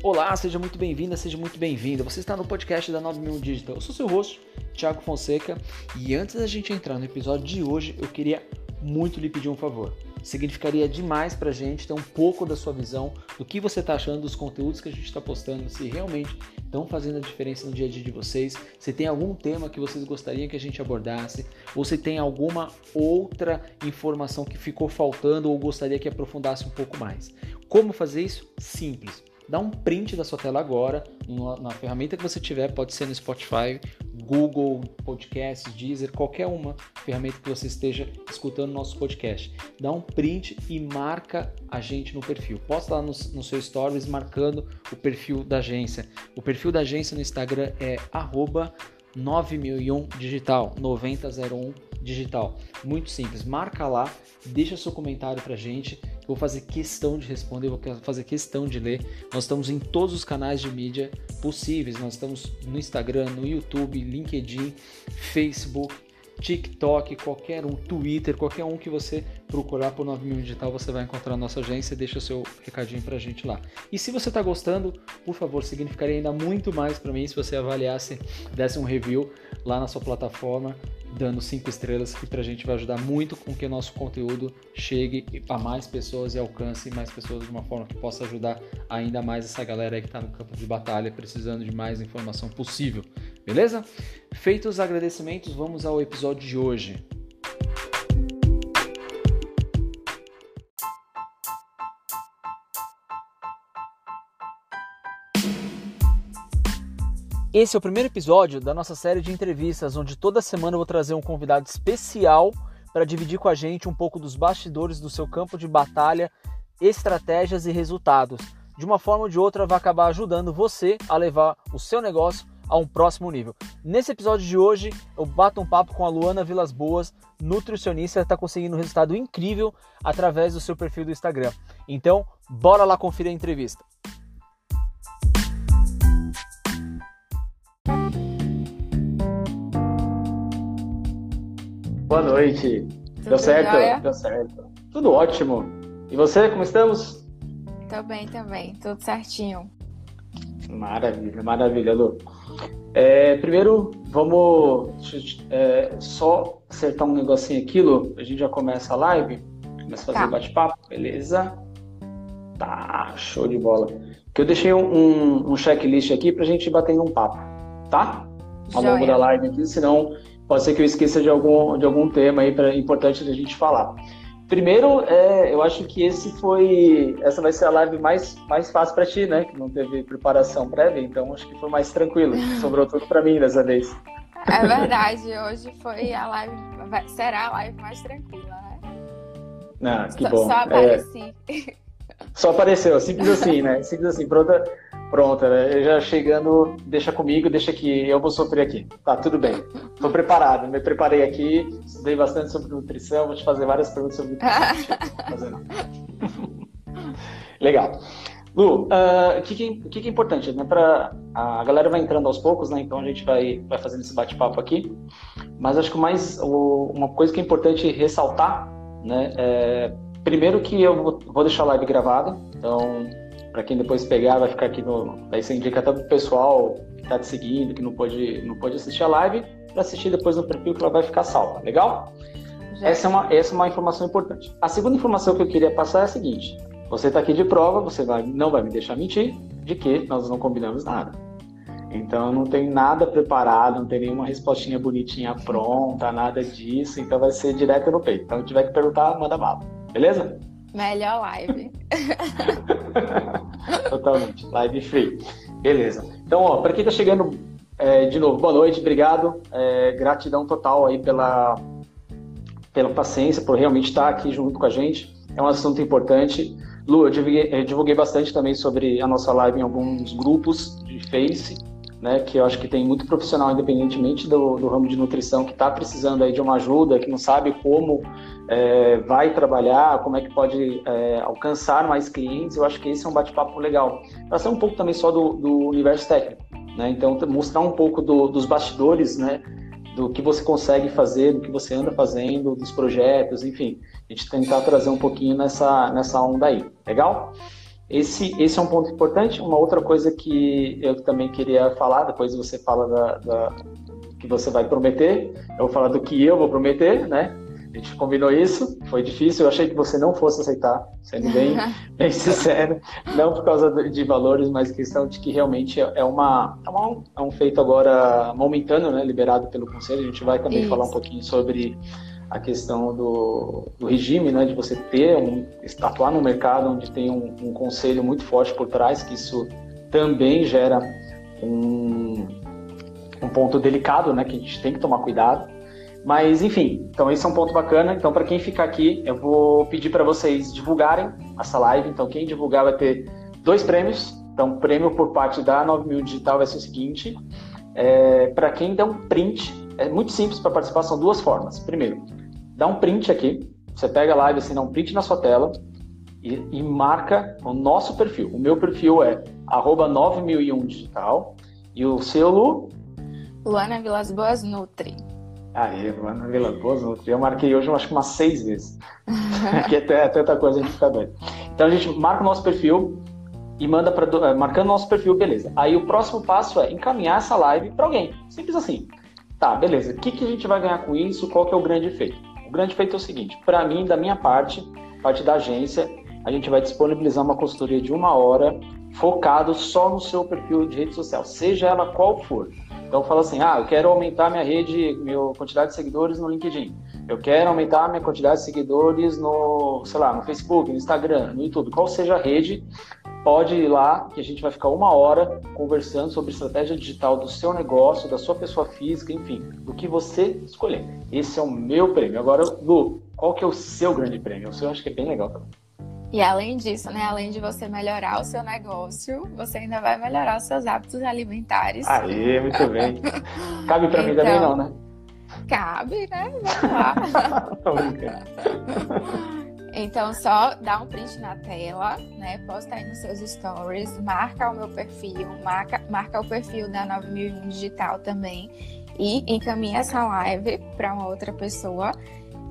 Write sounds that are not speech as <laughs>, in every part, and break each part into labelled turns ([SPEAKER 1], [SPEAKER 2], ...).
[SPEAKER 1] Olá, seja muito bem-vinda, seja muito bem-vindo. Você está no podcast da 9000 Digital. Eu sou seu host, Thiago Fonseca, e antes da gente entrar no episódio de hoje, eu queria muito lhe pedir um favor. Significaria demais pra gente ter um pouco da sua visão do que você está achando dos conteúdos que a gente está postando, se realmente estão fazendo a diferença no dia a dia de vocês, se tem algum tema que vocês gostariam que a gente abordasse, ou se tem alguma outra informação que ficou faltando ou gostaria que aprofundasse um pouco mais. Como fazer isso? Simples dá um print da sua tela agora, na ferramenta que você tiver, pode ser no Spotify, Google, Podcasts, Deezer, qualquer uma ferramenta que você esteja escutando nosso podcast. Dá um print e marca a gente no perfil. Posta lá no, no seu stories marcando o perfil da agência. O perfil da agência no Instagram é arroba 9001 digital, 9001 digital. Muito simples. Marca lá, deixa seu comentário pra gente vou fazer questão de responder, vou fazer questão de ler. Nós estamos em todos os canais de mídia possíveis. Nós estamos no Instagram, no YouTube, LinkedIn, Facebook, TikTok, qualquer um, Twitter, qualquer um que você procurar por 9000 Digital, você vai encontrar a nossa agência. Deixa seu recadinho pra gente lá. E se você está gostando, por favor, significaria ainda muito mais para mim se você avaliasse, desse um review lá na sua plataforma dando cinco estrelas, que para a gente vai ajudar muito com que o nosso conteúdo chegue a mais pessoas e alcance mais pessoas de uma forma que possa ajudar ainda mais essa galera aí que está no campo de batalha, precisando de mais informação possível. Beleza? Feitos os agradecimentos, vamos ao episódio de hoje. Esse é o primeiro episódio da nossa série de entrevistas, onde toda semana eu vou trazer um convidado especial para dividir com a gente um pouco dos bastidores do seu campo de batalha, estratégias e resultados. De uma forma ou de outra, vai acabar ajudando você a levar o seu negócio a um próximo nível. Nesse episódio de hoje, eu bato um papo com a Luana Vilas Boas, nutricionista, está conseguindo um resultado incrível através do seu perfil do Instagram. Então, bora lá conferir a entrevista. Boa noite. Tudo Deu certo? Jóia? Deu certo. Tudo ótimo. E você, como estamos?
[SPEAKER 2] Tô bem também, tudo certinho.
[SPEAKER 1] Maravilha, maravilha, Lu. É, primeiro, vamos é, só acertar um negocinho aqui, Lu. A gente já começa a live. Começa a fazer tá. bate-papo, beleza? Tá, show de bola. Que eu deixei um, um checklist aqui pra gente bater um papo, tá? Ao Joia. longo da live aqui, senão pode ser que eu esqueça de algum, de algum tema aí pra, importante da gente falar. Primeiro, é, eu acho que esse foi, essa vai ser a live mais, mais fácil para ti, né? Que não teve preparação prévia, então acho que foi mais tranquilo. <laughs> Sobrou tudo para mim dessa vez.
[SPEAKER 2] É verdade, hoje foi a live, será a live mais tranquila, né?
[SPEAKER 1] Ah, que
[SPEAKER 2] só,
[SPEAKER 1] bom.
[SPEAKER 2] Só apareci.
[SPEAKER 1] É, só apareceu, simples assim, né? Simples assim, pronta Pronto, né? já chegando, deixa comigo, deixa que eu vou sofrer aqui. Tá, tudo bem. Estou preparado, me preparei aqui, estudei bastante sobre nutrição, vou te fazer várias perguntas sobre nutrição. <laughs> Legal. Lu, ah, o uh, que, que, que, é importante? Né? Pra, a galera vai entrando aos poucos, né? então a gente vai, vai fazendo esse bate-papo aqui. Mas acho que mais, o, uma coisa que é importante ressaltar, né? É, primeiro que eu vou, vou deixar a live gravada, então para quem depois pegar, vai ficar aqui no. Aí você indica até pro pessoal que está te seguindo, que não pode, não pode assistir a live, para assistir depois no perfil que ela vai ficar salva. Legal? Essa é, uma, essa é uma informação importante. A segunda informação que eu queria passar é a seguinte: você está aqui de prova, você vai, não vai me deixar mentir de que nós não combinamos nada. Então não tem nada preparado, não tem nenhuma respostinha bonitinha pronta, nada disso. Então vai ser direto no peito. Então, se tiver que perguntar, manda bala. Beleza?
[SPEAKER 2] Melhor live. <laughs>
[SPEAKER 1] Totalmente. Live free. Beleza. Então, ó, para quem está chegando é, de novo, boa noite, obrigado. É, gratidão total aí pela, pela paciência, por realmente estar aqui junto com a gente. É um assunto importante. Lu, eu divulguei, eu divulguei bastante também sobre a nossa live em alguns grupos de Face, né, que eu acho que tem muito profissional, independentemente do, do ramo de nutrição, que está precisando aí de uma ajuda, que não sabe como é, vai trabalhar, como é que pode é, alcançar mais clientes, eu acho que esse é um bate-papo legal. Para ser um pouco também só do, do universo técnico, né? Então, mostrar um pouco do, dos bastidores, né? Do que você consegue fazer, do que você anda fazendo, dos projetos, enfim. A gente tentar trazer um pouquinho nessa, nessa onda aí. Legal? Esse, esse é um ponto importante. Uma outra coisa que eu também queria falar, depois você fala da, da que você vai prometer, eu vou falar do que eu vou prometer, né? A gente combinou isso, foi difícil, eu achei que você não fosse aceitar, sendo bem, <laughs> bem sincero, não por causa de valores, mas questão de que realmente é, uma, é, uma, é um feito agora momentâneo, né, liberado pelo Conselho, a gente vai também isso. falar um pouquinho sobre a questão do, do, regime, né, de você ter um, atuar no mercado onde tem um, um, conselho muito forte por trás, que isso também gera um, um ponto delicado, né, que a gente tem que tomar cuidado. Mas, enfim, então esse é um ponto bacana. Então, para quem ficar aqui, eu vou pedir para vocês divulgarem essa live. Então, quem divulgar vai ter dois prêmios. Então, prêmio por parte da 9000 Digital vai ser o seguinte: é, para quem der um print, é muito simples para participar, são duas formas. Primeiro, dá um print aqui. Você pega a live, assim, dá um print na sua tela e, e marca o nosso perfil. O meu perfil é 9001 Digital. E o seu, Lu?
[SPEAKER 2] Luana Vilas Boas Nutri.
[SPEAKER 1] Aí, Luana Vilas Boas Nutri. Eu marquei hoje, eu acho que umas seis vezes. <laughs> que até, é tanta coisa a gente fica doido. Então a gente marca o nosso perfil e manda para marcando o nosso perfil, beleza. Aí o próximo passo é encaminhar essa live para alguém. Simples assim. Tá, beleza. O que, que a gente vai ganhar com isso? Qual que é o grande efeito? O grande efeito é o seguinte: para mim, da minha parte, parte da agência, a gente vai disponibilizar uma consultoria de uma hora focado só no seu perfil de rede social, seja ela qual for. Então fala assim, ah, eu quero aumentar minha rede, minha quantidade de seguidores no LinkedIn. Eu quero aumentar minha quantidade de seguidores no, sei lá, no Facebook, no Instagram, no YouTube, qual seja a rede, pode ir lá que a gente vai ficar uma hora conversando sobre estratégia digital do seu negócio, da sua pessoa física, enfim, do que você escolher. Esse é o meu prêmio. Agora, Lu, qual que é o seu grande prêmio? O seu eu acho que é bem legal também.
[SPEAKER 2] E além disso, né, além de você melhorar o seu negócio, você ainda vai melhorar os seus hábitos alimentares.
[SPEAKER 1] Aí, muito bem. Cabe para então, mim também então, não, né?
[SPEAKER 2] Cabe, né? Vamos lá. <laughs> <laughs> Então, só dá um print na tela, né? Posta aí nos seus stories, marca o meu perfil, marca, marca o perfil da 9001 Digital também e encaminha essa live para uma outra pessoa.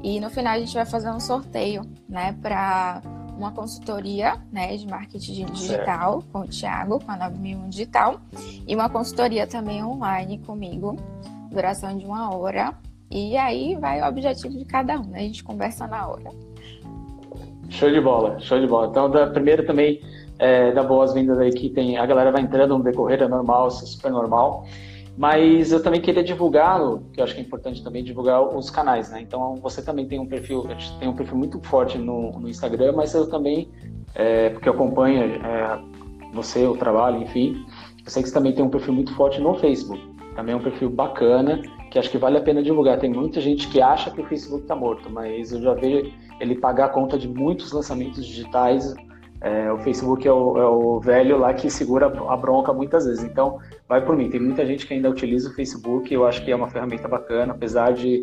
[SPEAKER 2] E no final a gente vai fazer um sorteio, né, para uma consultoria né, de marketing digital certo. com o Thiago, com a 9001 Digital, e uma consultoria também online comigo, duração de uma hora. E aí vai o objetivo de cada um, né? A gente conversa na hora.
[SPEAKER 1] Show de bola, show de bola. Então, da, primeiro também é, boas-vindas aí que tem, a galera vai entrando no decorrer, é normal, é super normal. Mas eu também queria divulgar, que eu acho que é importante também divulgar os canais, né? Então você também tem um perfil, tem um perfil muito forte no, no Instagram, mas eu também, é, porque eu acompanho é, você, o trabalho, enfim, eu sei que você também tem um perfil muito forte no Facebook. Também é um perfil bacana, que acho que vale a pena divulgar. Tem muita gente que acha que o Facebook está morto, mas eu já vejo ele pagar a conta de muitos lançamentos digitais é, o Facebook é o, é o, velho lá que segura a bronca muitas vezes. Então, vai por mim. Tem muita gente que ainda utiliza o Facebook. Eu acho que é uma ferramenta bacana, apesar de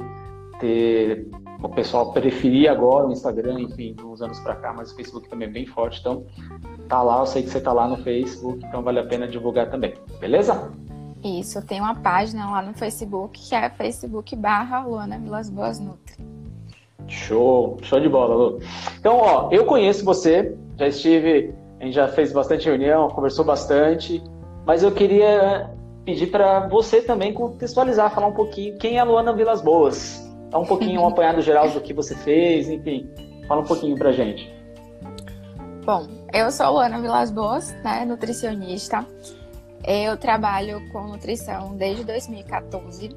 [SPEAKER 1] ter o pessoal preferir agora o Instagram, enfim, uns anos para cá, mas o Facebook também é bem forte. Então, tá lá. Eu sei que você tá lá no Facebook, então vale a pena divulgar também. Beleza?
[SPEAKER 2] Isso, tem uma página lá no Facebook que é Facebook barra Luana Vilas Boas Nutri.
[SPEAKER 1] Show, show de bola, Lu. Então, ó, eu conheço você, já estive, a gente já fez bastante reunião, conversou bastante, mas eu queria pedir para você também contextualizar, falar um pouquinho quem é a Luana Vilas Boas. Dá um pouquinho um <laughs> apanhado geral do que você fez, enfim, fala um pouquinho pra gente.
[SPEAKER 2] Bom, eu sou Luana Vilas Boas, né, nutricionista. Eu trabalho com nutrição desde 2014.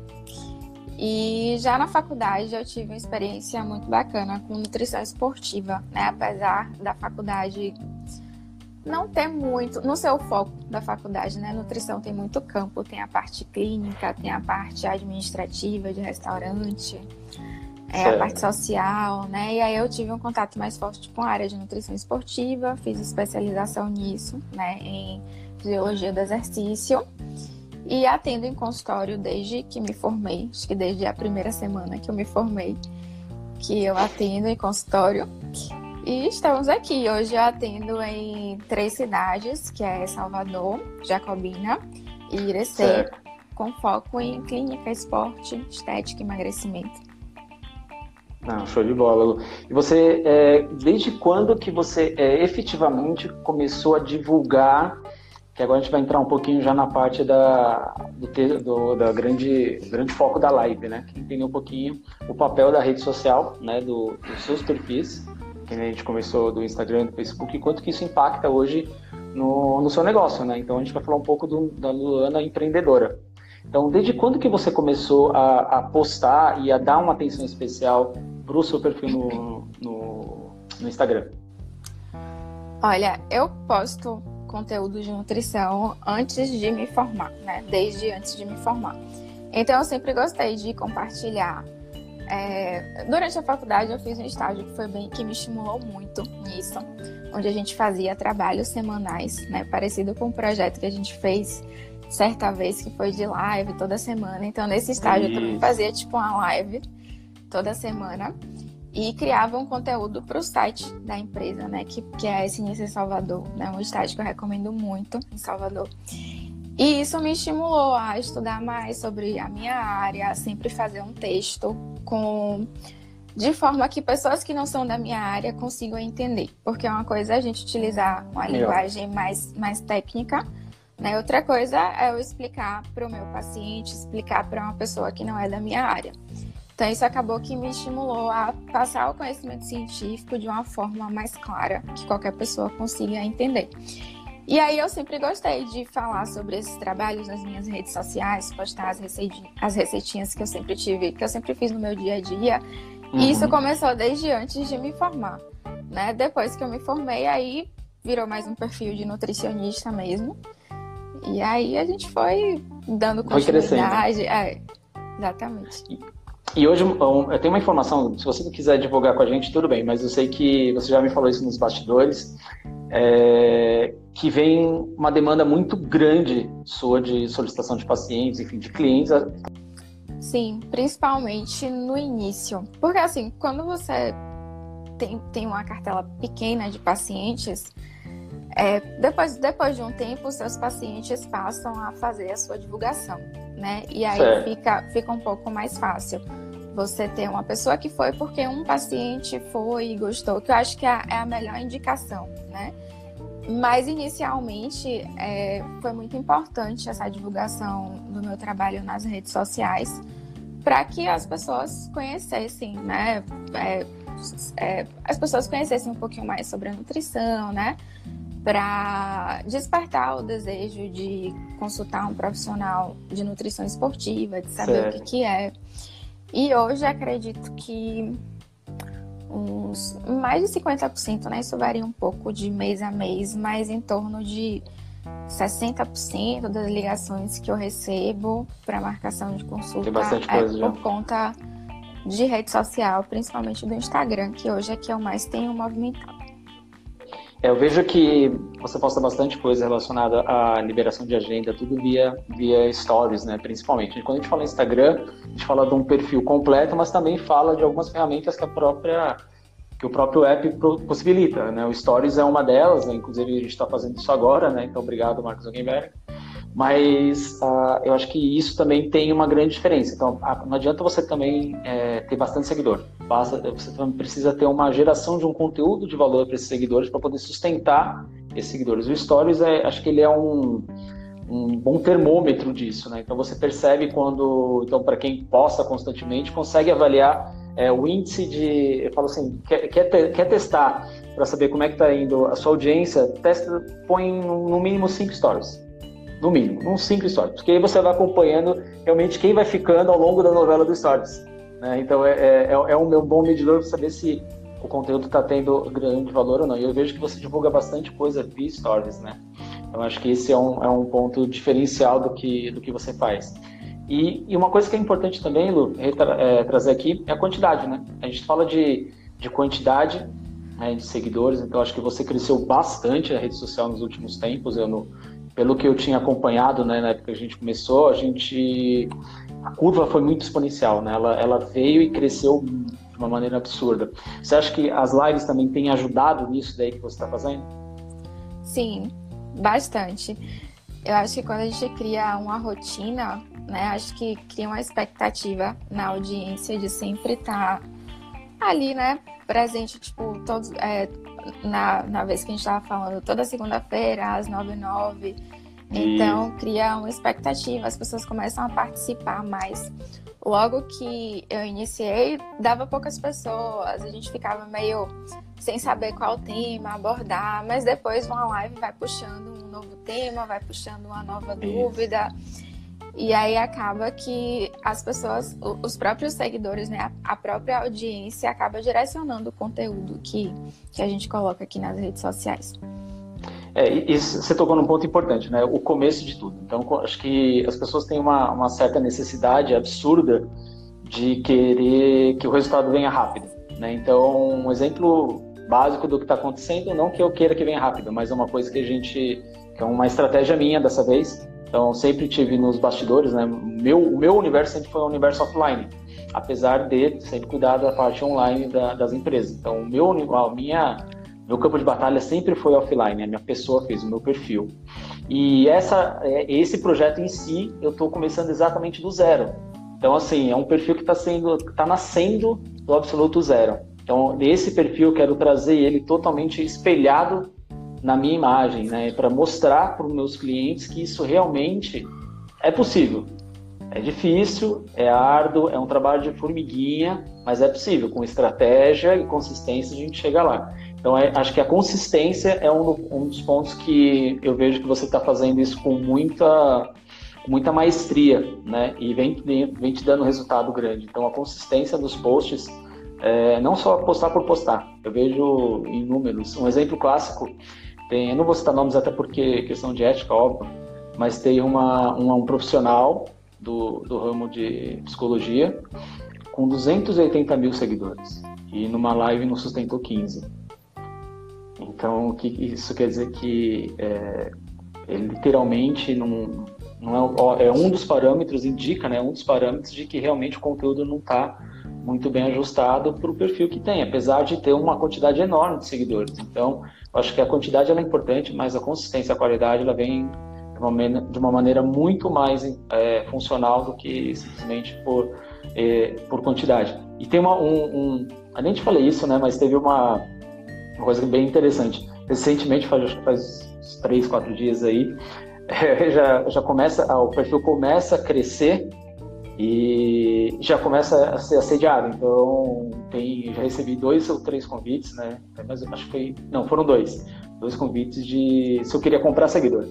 [SPEAKER 2] E já na faculdade eu tive uma experiência muito bacana com nutrição esportiva, né? Apesar da faculdade não ter muito, no seu foco da faculdade, né? Nutrição tem muito campo, tem a parte clínica, tem a parte administrativa de restaurante, é, a parte social, né? E aí eu tive um contato mais forte com a área de nutrição esportiva, fiz especialização nisso, né? Em fisiologia do exercício. E atendo em consultório desde que me formei, acho que desde a primeira semana que eu me formei, que eu atendo em consultório. E estamos aqui. Hoje eu atendo em três cidades, que é Salvador, Jacobina e Irecê, com foco em clínica, esporte, estética e emagrecimento.
[SPEAKER 1] Não, show de bola. E você, é, desde quando que você é, efetivamente começou a divulgar que agora a gente vai entrar um pouquinho já na parte da, do, do da grande, grande foco da live, né? Que entender um pouquinho o papel da rede social, né? Do, dos seus perfis, que a gente começou do Instagram, do Facebook, e quanto que isso impacta hoje no, no seu negócio, né? Então a gente vai falar um pouco do, da Luana empreendedora. Então, desde quando que você começou a, a postar e a dar uma atenção especial para o seu perfil no, no, no Instagram?
[SPEAKER 2] Olha, eu posto conteúdo de nutrição antes de me formar, né? Desde antes de me formar. Então eu sempre gostei de compartilhar. É, durante a faculdade eu fiz um estágio que foi bem que me estimulou muito nisso, onde a gente fazia trabalhos semanais, né? Parecido com o projeto que a gente fez certa vez que foi de live toda semana. Então nesse estágio Isso. eu também fazia tipo uma live toda semana e criava um conteúdo para o site da empresa, né? Que, que é a SNC Salvador, né? Um estágio que eu recomendo muito em Salvador. E isso me estimulou a estudar mais sobre a minha área, a sempre fazer um texto com de forma que pessoas que não são da minha área consigam entender, porque é uma coisa a gente utilizar uma linguagem mais, mais técnica, né? Outra coisa é eu explicar para o meu paciente, explicar para uma pessoa que não é da minha área. Então, isso acabou que me estimulou a passar o conhecimento científico de uma forma mais clara, que qualquer pessoa consiga entender. E aí, eu sempre gostei de falar sobre esses trabalhos nas minhas redes sociais, postar as, receitinhas, as receitinhas que eu sempre tive, que eu sempre fiz no meu dia a dia. Uhum. E isso uhum. começou desde antes de me formar. Né? Depois que eu me formei, aí virou mais um perfil de nutricionista mesmo. E aí a gente foi dando continuidade. Foi é, exatamente.
[SPEAKER 1] E hoje eu tenho uma informação, se você não quiser divulgar com a gente, tudo bem, mas eu sei que você já me falou isso nos bastidores, é, que vem uma demanda muito grande sua de solicitação de pacientes, enfim, de clientes.
[SPEAKER 2] Sim, principalmente no início. Porque assim, quando você tem, tem uma cartela pequena de pacientes, é, depois, depois de um tempo, seus pacientes passam a fazer a sua divulgação, né? E aí fica, fica um pouco mais fácil você ter uma pessoa que foi porque um paciente foi e gostou, que eu acho que é, é a melhor indicação, né? Mas inicialmente é, foi muito importante essa divulgação do meu trabalho nas redes sociais para que as pessoas conhecessem, né? É, é, as pessoas conhecessem um pouquinho mais sobre a nutrição, né? Para despertar o desejo de consultar um profissional de nutrição esportiva, de saber certo. o que, que é. E hoje acredito que uns mais de 50%, né? Isso varia um pouco de mês a mês, mas em torno de 60% das ligações que eu recebo para marcação de consulta é por já. conta de rede social, principalmente do Instagram, que hoje é que eu mais tenho movimentado.
[SPEAKER 1] É, eu vejo que você posta bastante coisa relacionada à liberação de agenda, tudo via, via stories, né? Principalmente. Quando a gente fala Instagram, a gente fala de um perfil completo, mas também fala de algumas ferramentas que a própria que o próprio app possibilita, né? O Stories é uma delas, né? inclusive a gente está fazendo isso agora, né? Então, obrigado, Marcos Zuckerberg. Mas uh, eu acho que isso também tem uma grande diferença. Então, não adianta você também é, ter bastante seguidor. Basta, você também precisa ter uma geração de um conteúdo de valor para esses seguidores para poder sustentar esses seguidores. O Stories, é, acho que ele é um, um bom termômetro disso, né? Então você percebe quando, então para quem posta constantemente, consegue avaliar é, o índice de, eu falo assim, quer, quer, te, quer testar para saber como é que está indo a sua audiência, testa, põe no mínimo cinco stories no mínimo, uns cinco stories, porque aí você vai acompanhando realmente quem vai ficando ao longo da novela do stories. Né? Então é, é, é, é um meu bom medidor para saber se o conteúdo está tendo grande valor ou não. E eu vejo que você divulga bastante coisa via stories, né? Então acho que esse é um, é um ponto diferencial do que, do que você faz. E, e uma coisa que é importante também, Lu, é, trazer aqui é a quantidade, né? A gente fala de, de quantidade né, de seguidores, então acho que você cresceu bastante a rede social nos últimos tempos. Eu, pelo que eu tinha acompanhado, né, na época que a gente começou, a gente a curva foi muito exponencial, né? Ela, ela veio e cresceu de uma maneira absurda. Você acha que as lives também têm ajudado nisso daí que você está fazendo?
[SPEAKER 2] Sim, bastante. Eu acho que quando a gente cria uma rotina, né, acho que cria uma expectativa na audiência de sempre estar tá ali, né, presente, tipo, todos, é, na, na vez que a gente estava falando, toda segunda-feira, às 9 h 09 Então, cria uma expectativa, as pessoas começam a participar mais. Logo que eu iniciei, dava poucas pessoas, a gente ficava meio sem saber qual tema abordar, mas depois uma live vai puxando um novo tema, vai puxando uma nova dúvida. E aí acaba que as pessoas, os próprios seguidores, né, a própria audiência acaba direcionando o conteúdo que, que a gente coloca aqui nas redes sociais.
[SPEAKER 1] É, e você tocou num ponto importante, né? O começo de tudo. Então, acho que as pessoas têm uma, uma certa necessidade absurda de querer que o resultado venha rápido, né? Então, um exemplo básico do que está acontecendo, não que eu queira que venha rápido, mas é uma coisa que a gente, que é uma estratégia minha dessa vez. Então, sempre tive nos bastidores, né? Meu, o meu universo sempre foi um universo offline, apesar de sempre cuidar da parte online da, das empresas. Então, meu, a minha meu campo de batalha sempre foi offline, a minha pessoa fez o meu perfil. E essa, é, esse projeto em si, eu estou começando exatamente do zero. Então, assim, é um perfil que está sendo, está nascendo do absoluto zero. Então, nesse perfil, eu quero trazer ele totalmente espelhado na minha imagem, né, para mostrar para os meus clientes que isso realmente é possível. É difícil, é árduo, é um trabalho de formiguinha, mas é possível. Com estratégia e consistência a gente chega lá. Então, é, acho que a consistência é um, um, dos pontos que eu vejo que você está fazendo isso com muita, muita maestria, né? E vem, vem te dando resultado grande. Então, a consistência dos posts, é, não só postar por postar, eu vejo em números. Um exemplo clássico, tem, eu não vou citar nomes até porque questão de ética, óbvio, mas tem uma, uma um profissional do, do ramo de psicologia com 280 mil seguidores. E numa live não sustentou 15. Então, que isso quer dizer que é, literalmente não, não é, é, um dos parâmetros, indica, né, um dos parâmetros de que realmente o conteúdo não está muito bem ajustado para o perfil que tem, apesar de ter uma quantidade enorme de seguidores. Então, acho que a quantidade é importante, mas a consistência, a qualidade, ela vem de uma, maneira muito mais é, funcional do que simplesmente por, é, por quantidade. E tem uma, um, um, a gente falei isso, né, mas teve uma uma coisa bem interessante. Recentemente, faz, faz três, quatro dias aí, <laughs> já, já começa, o perfil começa a crescer e já começa a ser assediado. Então, tem, já recebi dois ou três convites, né? Mas acho que foi, não, foram dois, dois convites de se eu queria comprar seguidor.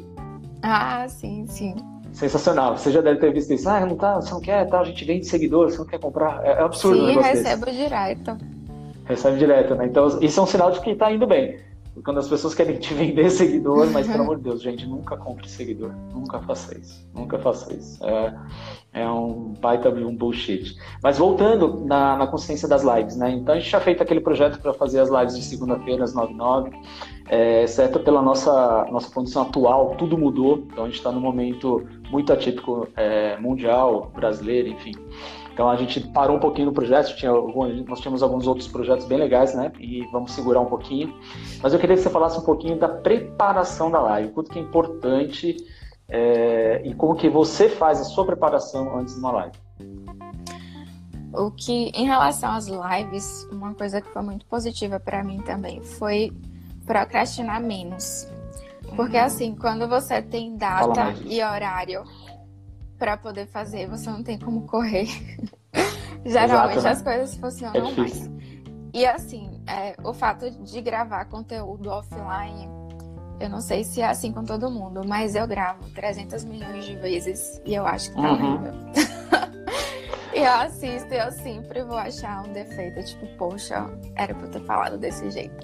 [SPEAKER 2] Ah, sim, sim.
[SPEAKER 1] Sensacional. Você já deve ter visto isso. Ah, não tá, você não quer, tá, a gente vende seguidor, você não quer comprar. É, é absurdo.
[SPEAKER 2] Sim, recebo desse. direto.
[SPEAKER 1] Recebe direto, né? Então, isso é um sinal de que está indo bem. Quando as pessoas querem te <laughs> vender seguidor, mas pelo amor de Deus, gente, nunca compre seguidor. Nunca faça isso. Nunca faça isso. É, é um baita um bullshit. Mas voltando na, na consciência das lives, né? Então a gente já fez aquele projeto para fazer as lives de segunda-feira às 9h09. É, exceto pela nossa, nossa condição atual, tudo mudou. Então a gente está num momento muito atípico é, mundial, brasileiro, enfim. Então a gente parou um pouquinho no projeto, tinha, nós tínhamos alguns outros projetos bem legais, né? E vamos segurar um pouquinho. Mas eu queria que você falasse um pouquinho da preparação da live, quanto que é importante é, e como que você faz a sua preparação antes de uma live.
[SPEAKER 2] O que, em relação às lives, uma coisa que foi muito positiva para mim também foi procrastinar menos. Porque uhum. assim, quando você tem data e horário para poder fazer, você não tem como correr. <laughs> Geralmente Exato, né? as coisas funcionam é mais. E assim, é, o fato de gravar conteúdo offline, eu não sei se é assim com todo mundo, mas eu gravo 300 milhões de vezes e eu acho que tá uhum. horrível. <laughs> e eu assisto e eu sempre vou achar um defeito, tipo, poxa, era pra eu ter falado desse jeito.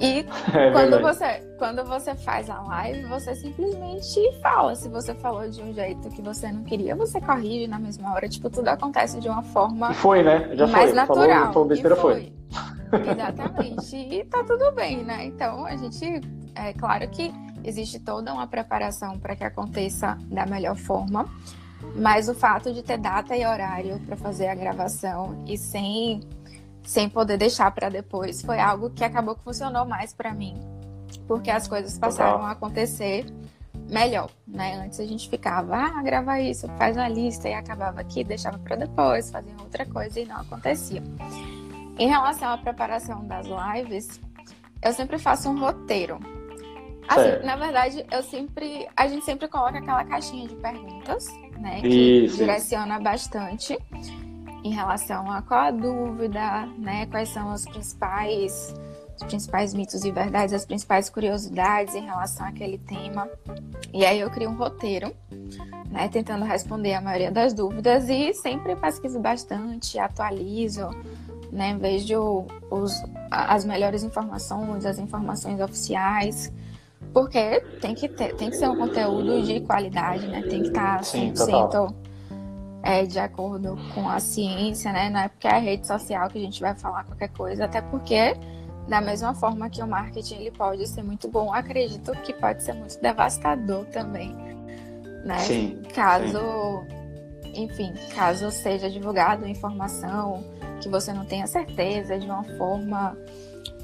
[SPEAKER 2] E é quando, você, quando você faz a live, você simplesmente fala. Se você falou de um jeito que você não queria, você corrige na mesma hora. Tipo, tudo acontece de uma forma
[SPEAKER 1] e foi, né? Já
[SPEAKER 2] mais
[SPEAKER 1] foi.
[SPEAKER 2] natural. Falou,
[SPEAKER 1] falou besteira, foi.
[SPEAKER 2] foi. Exatamente. E tá tudo bem, né? Então, a gente... É claro que existe toda uma preparação para que aconteça da melhor forma. Mas o fato de ter data e horário para fazer a gravação e sem sem poder deixar para depois, foi algo que acabou que funcionou mais para mim, porque as coisas passaram a acontecer melhor, né? Antes a gente ficava, ah, grava isso, faz uma lista e acabava aqui, deixava para depois, fazia outra coisa e não acontecia. Em relação à preparação das lives, eu sempre faço um roteiro. Assim, na verdade, eu sempre. A gente sempre coloca aquela caixinha de perguntas, né? Que
[SPEAKER 1] Isso.
[SPEAKER 2] direciona bastante em relação a qual a dúvida, né? Quais são os principais, os principais mitos e verdades, as principais curiosidades em relação àquele tema. E aí eu crio um roteiro, né? Tentando responder a maioria das dúvidas e sempre pesquiso bastante, atualizo, né? Vejo os, as melhores informações, as informações oficiais. Porque tem que, ter, tem que ser um conteúdo de qualidade, né? Tem que estar 100% é, de acordo com a ciência, né? Não é porque é a rede social que a gente vai falar qualquer coisa, até porque da mesma forma que o marketing ele pode ser muito bom, acredito que pode ser muito devastador também, né?
[SPEAKER 1] Sim,
[SPEAKER 2] caso, sim. enfim, caso seja divulgado informação que você não tenha certeza de uma forma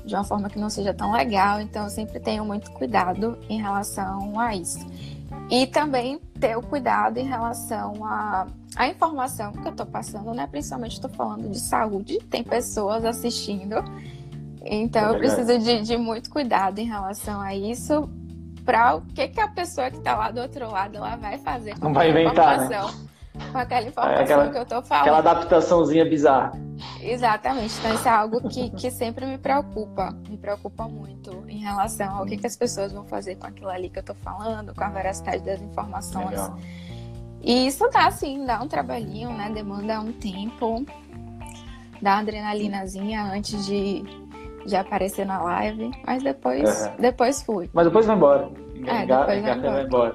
[SPEAKER 2] de uma forma que não seja tão legal, então eu sempre tenho muito cuidado em relação a isso. E também ter o cuidado em relação à a, a, informação que eu estou passando, né? Principalmente estou falando de saúde, tem pessoas assistindo, então é eu preciso de, de, muito cuidado em relação a isso, para o que, que a pessoa que está lá do outro lado ela vai fazer com
[SPEAKER 1] não vai inventar, informação. Né?
[SPEAKER 2] com aquela informação
[SPEAKER 1] aquela,
[SPEAKER 2] que eu tô falando.
[SPEAKER 1] Aquela adaptaçãozinha bizarra.
[SPEAKER 2] Exatamente. Então, isso é algo que, que sempre me preocupa. Me preocupa muito em relação ao que, que as pessoas vão fazer com aquilo ali que eu tô falando, com a veracidade das informações.
[SPEAKER 1] Legal.
[SPEAKER 2] E isso dá, assim, dá um trabalhinho, né? Demanda um tempo. Dá uma adrenalinazinha antes de, de aparecer na live. Mas depois, uhum. depois fui.
[SPEAKER 1] Mas depois vai embora.
[SPEAKER 2] É, depois vai embora.
[SPEAKER 1] vai embora.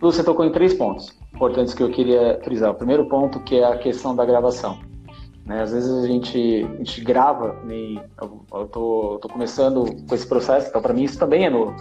[SPEAKER 1] Você tocou em três pontos importantes que eu queria frisar. O primeiro ponto que é a questão da gravação. Né? Às vezes a gente, a gente grava, e eu, eu tô, tô começando com esse processo, então para mim isso também é novo.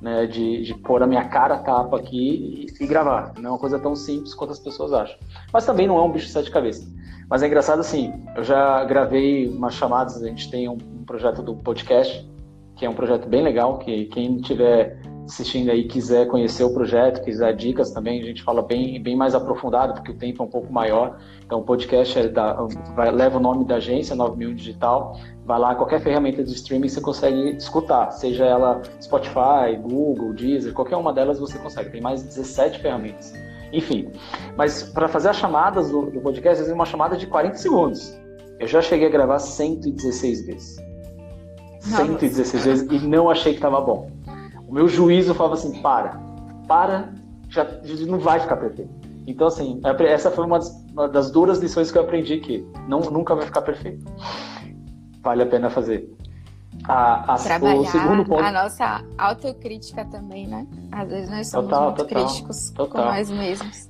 [SPEAKER 1] Né, de, de pôr a minha cara tapa aqui e, e, gravar. Não é uma coisa tão simples quanto as pessoas acham. Mas também não é um bicho de sete cabeças. Mas é engraçado assim, eu já gravei umas chamadas, a gente tem um, um projeto do podcast, que é um projeto bem legal, que quem tiver assistindo aí quiser conhecer o projeto, quiser dicas também, a gente fala bem, bem mais aprofundado, porque o tempo é um pouco maior. Então, o podcast é da, vai, leva o nome da agência, 9000 Digital. Vai lá, qualquer ferramenta de streaming você consegue escutar, seja ela Spotify, Google, Deezer, qualquer uma delas você consegue. Tem mais de 17 ferramentas. Enfim, mas para fazer as chamadas do, do podcast, às vezes uma chamada de 40 segundos. Eu já cheguei a gravar 116 vezes. Nossa. 116 vezes e não achei que estava bom. O meu juízo falava assim: para, para, já, não vai ficar perfeito. Então, assim, essa foi uma das, uma das, duras lições que eu aprendi que não, nunca vai ficar perfeito. Vale a pena fazer.
[SPEAKER 2] A, a, Trabalhar ponto... a nossa autocrítica também, né? Às vezes nós somos total, muito total, críticos total. com nós mesmos.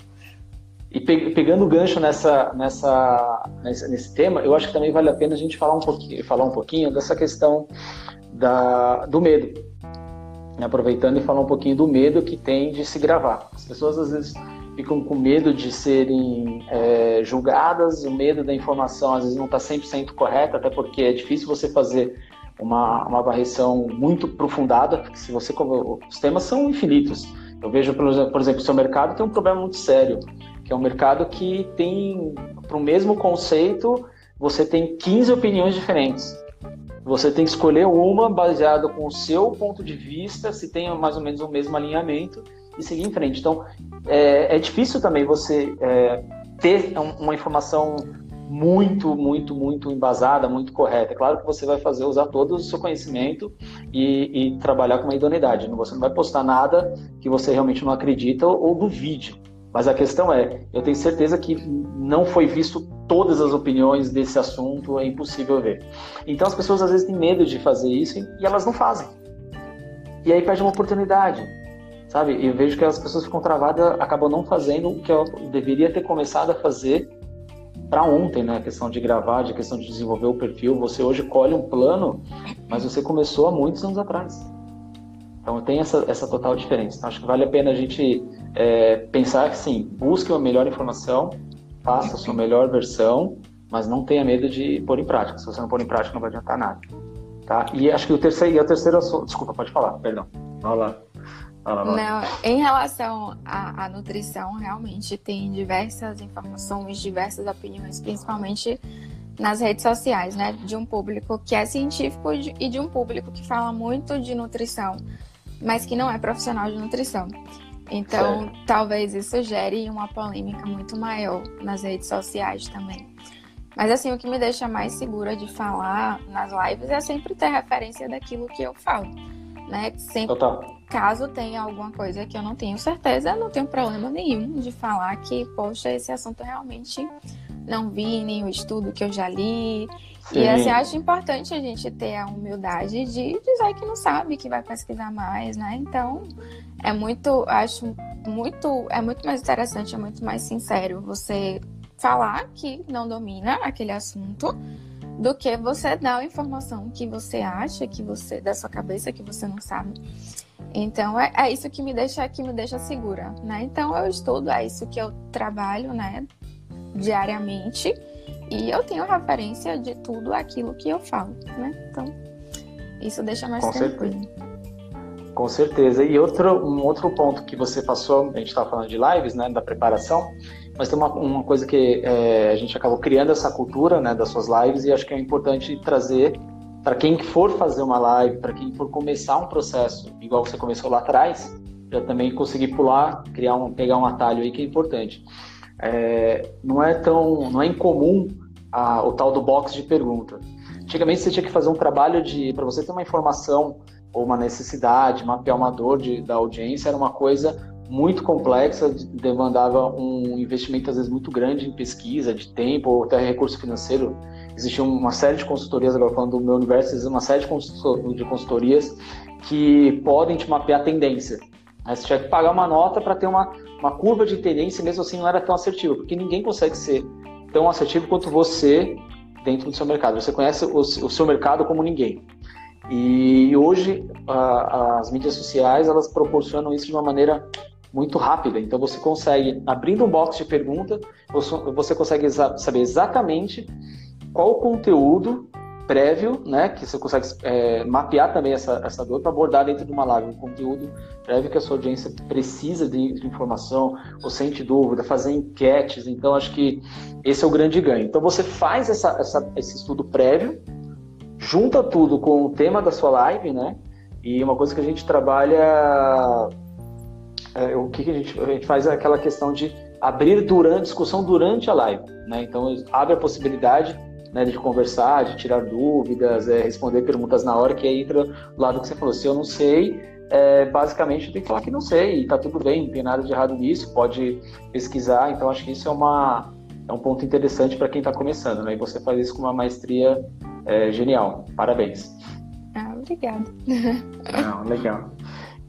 [SPEAKER 1] E pe pegando o gancho nessa, nessa, nesse, nesse, tema, eu acho que também vale a pena a gente falar um pouquinho, falar um pouquinho dessa questão da, do medo aproveitando e falar um pouquinho do medo que tem de se gravar. As pessoas às vezes ficam com medo de serem é, julgadas, o medo da informação às vezes não está 100% correta, até porque é difícil você fazer uma, uma varreção muito aprofundada, porque se você os temas são infinitos. Eu vejo, por exemplo, o seu mercado tem um problema muito sério, que é um mercado que tem, para o mesmo conceito, você tem 15 opiniões diferentes. Você tem que escolher uma baseada com o seu ponto de vista, se tem mais ou menos o mesmo alinhamento e seguir em frente. Então, é, é difícil também você é, ter uma informação muito, muito, muito embasada, muito correta. É claro que você vai fazer usar todo o seu conhecimento e, e trabalhar com uma idoneidade. Você não vai postar nada que você realmente não acredita ou, ou duvide. Mas a questão é, eu tenho certeza que não foi visto todas as opiniões desse assunto, é impossível ver. Então as pessoas às vezes têm medo de fazer isso e elas não fazem. E aí perde uma oportunidade, sabe? Eu vejo que as pessoas ficam travadas, acabam não fazendo o que eu deveria ter começado a fazer para ontem, né? A questão de gravar, a questão de desenvolver o perfil. Você hoje colhe um plano, mas você começou há muitos anos atrás. Então tem essa, essa total diferença. Então, acho que vale a pena a gente é, pensar que sim, busque uma melhor informação, faça a sua melhor versão, mas não tenha medo de pôr em prática. Se você não pôr em prática, não vai adiantar nada. Tá? E acho que o terceiro, e o terceiro desculpa, pode falar, perdão. Vai lá.
[SPEAKER 2] Não, em relação à, à, nutrição, realmente tem diversas informações, diversas opiniões, principalmente nas redes sociais, né? De um público que é científico e de um público que fala muito de nutrição, mas que não é profissional de nutrição. Então, certo. talvez isso gere uma polêmica muito maior nas redes sociais também. Mas assim, o que me deixa mais segura de falar nas lives é sempre ter referência daquilo que eu falo, né? Sempre, Total. caso tenha alguma coisa que eu não tenho certeza, não tenho problema nenhum de falar que, poxa, esse assunto realmente não vi nenhum estudo que eu já li. Sim. E assim, acho importante a gente ter a humildade de dizer que não sabe, que vai pesquisar mais, né? Então, é muito, acho muito, é muito mais interessante, é muito mais sincero você falar que não domina aquele assunto do que você dar a informação que você acha, que você da sua cabeça que você não sabe. Então é, é, isso que me deixa que me deixa segura, né? Então eu estudo, é isso que eu trabalho, né, diariamente e eu tenho referência de tudo aquilo que eu falo, né? Então isso deixa mais
[SPEAKER 1] Com
[SPEAKER 2] tranquilo.
[SPEAKER 1] Certeza. Com certeza. E outro, um outro ponto que você passou, a gente estava falando de lives, né, da preparação, mas tem uma, uma coisa que é, a gente acabou criando essa cultura né, das suas lives e acho que é importante trazer para quem for fazer uma live, para quem for começar um processo, igual você começou lá atrás, já também conseguir pular, criar um, pegar um atalho aí que é importante. É, não é tão, não é incomum a, o tal do box de pergunta. Antigamente você tinha que fazer um trabalho de, para você ter uma informação ou uma necessidade, mapear uma dor de, da audiência, era uma coisa muito complexa, demandava um investimento às vezes muito grande em pesquisa, de tempo ou até recurso financeiro. Existia uma série de consultorias, agora falando do meu universo, existe uma série de consultorias que podem te mapear a tendência. Você tinha que pagar uma nota para ter uma, uma curva de tendência, mesmo assim não era tão assertivo, porque ninguém consegue ser tão assertivo quanto você dentro do seu mercado. Você conhece o, o seu mercado como ninguém. E hoje a, as mídias sociais elas proporcionam isso de uma maneira muito rápida. Então você consegue, abrindo um box de pergunta, você consegue saber exatamente qual o conteúdo prévio, né, que você consegue é, mapear também essa, essa dor para abordar dentro de uma live, um conteúdo prévio que a sua audiência precisa de, de, informação, ou sente dúvida, fazer enquetes. Então acho que esse é o grande ganho. Então você faz essa, essa, esse estudo prévio, junta tudo com o tema da sua live, né? E uma coisa que a gente trabalha é, o que, que a, gente, a gente faz é aquela questão de abrir durante discussão durante a live, né? Então abre a possibilidade né, de conversar, de tirar dúvidas, é, responder perguntas na hora, que aí entra do lado que você falou. Se eu não sei, é, basicamente eu tenho que falar que não sei, e tá tudo bem, não tem nada de errado nisso, pode pesquisar. Então acho que isso é uma é um ponto interessante para quem está começando, né? E você faz isso com uma maestria é, genial. Parabéns.
[SPEAKER 2] Ah, obrigada.
[SPEAKER 1] Não, legal.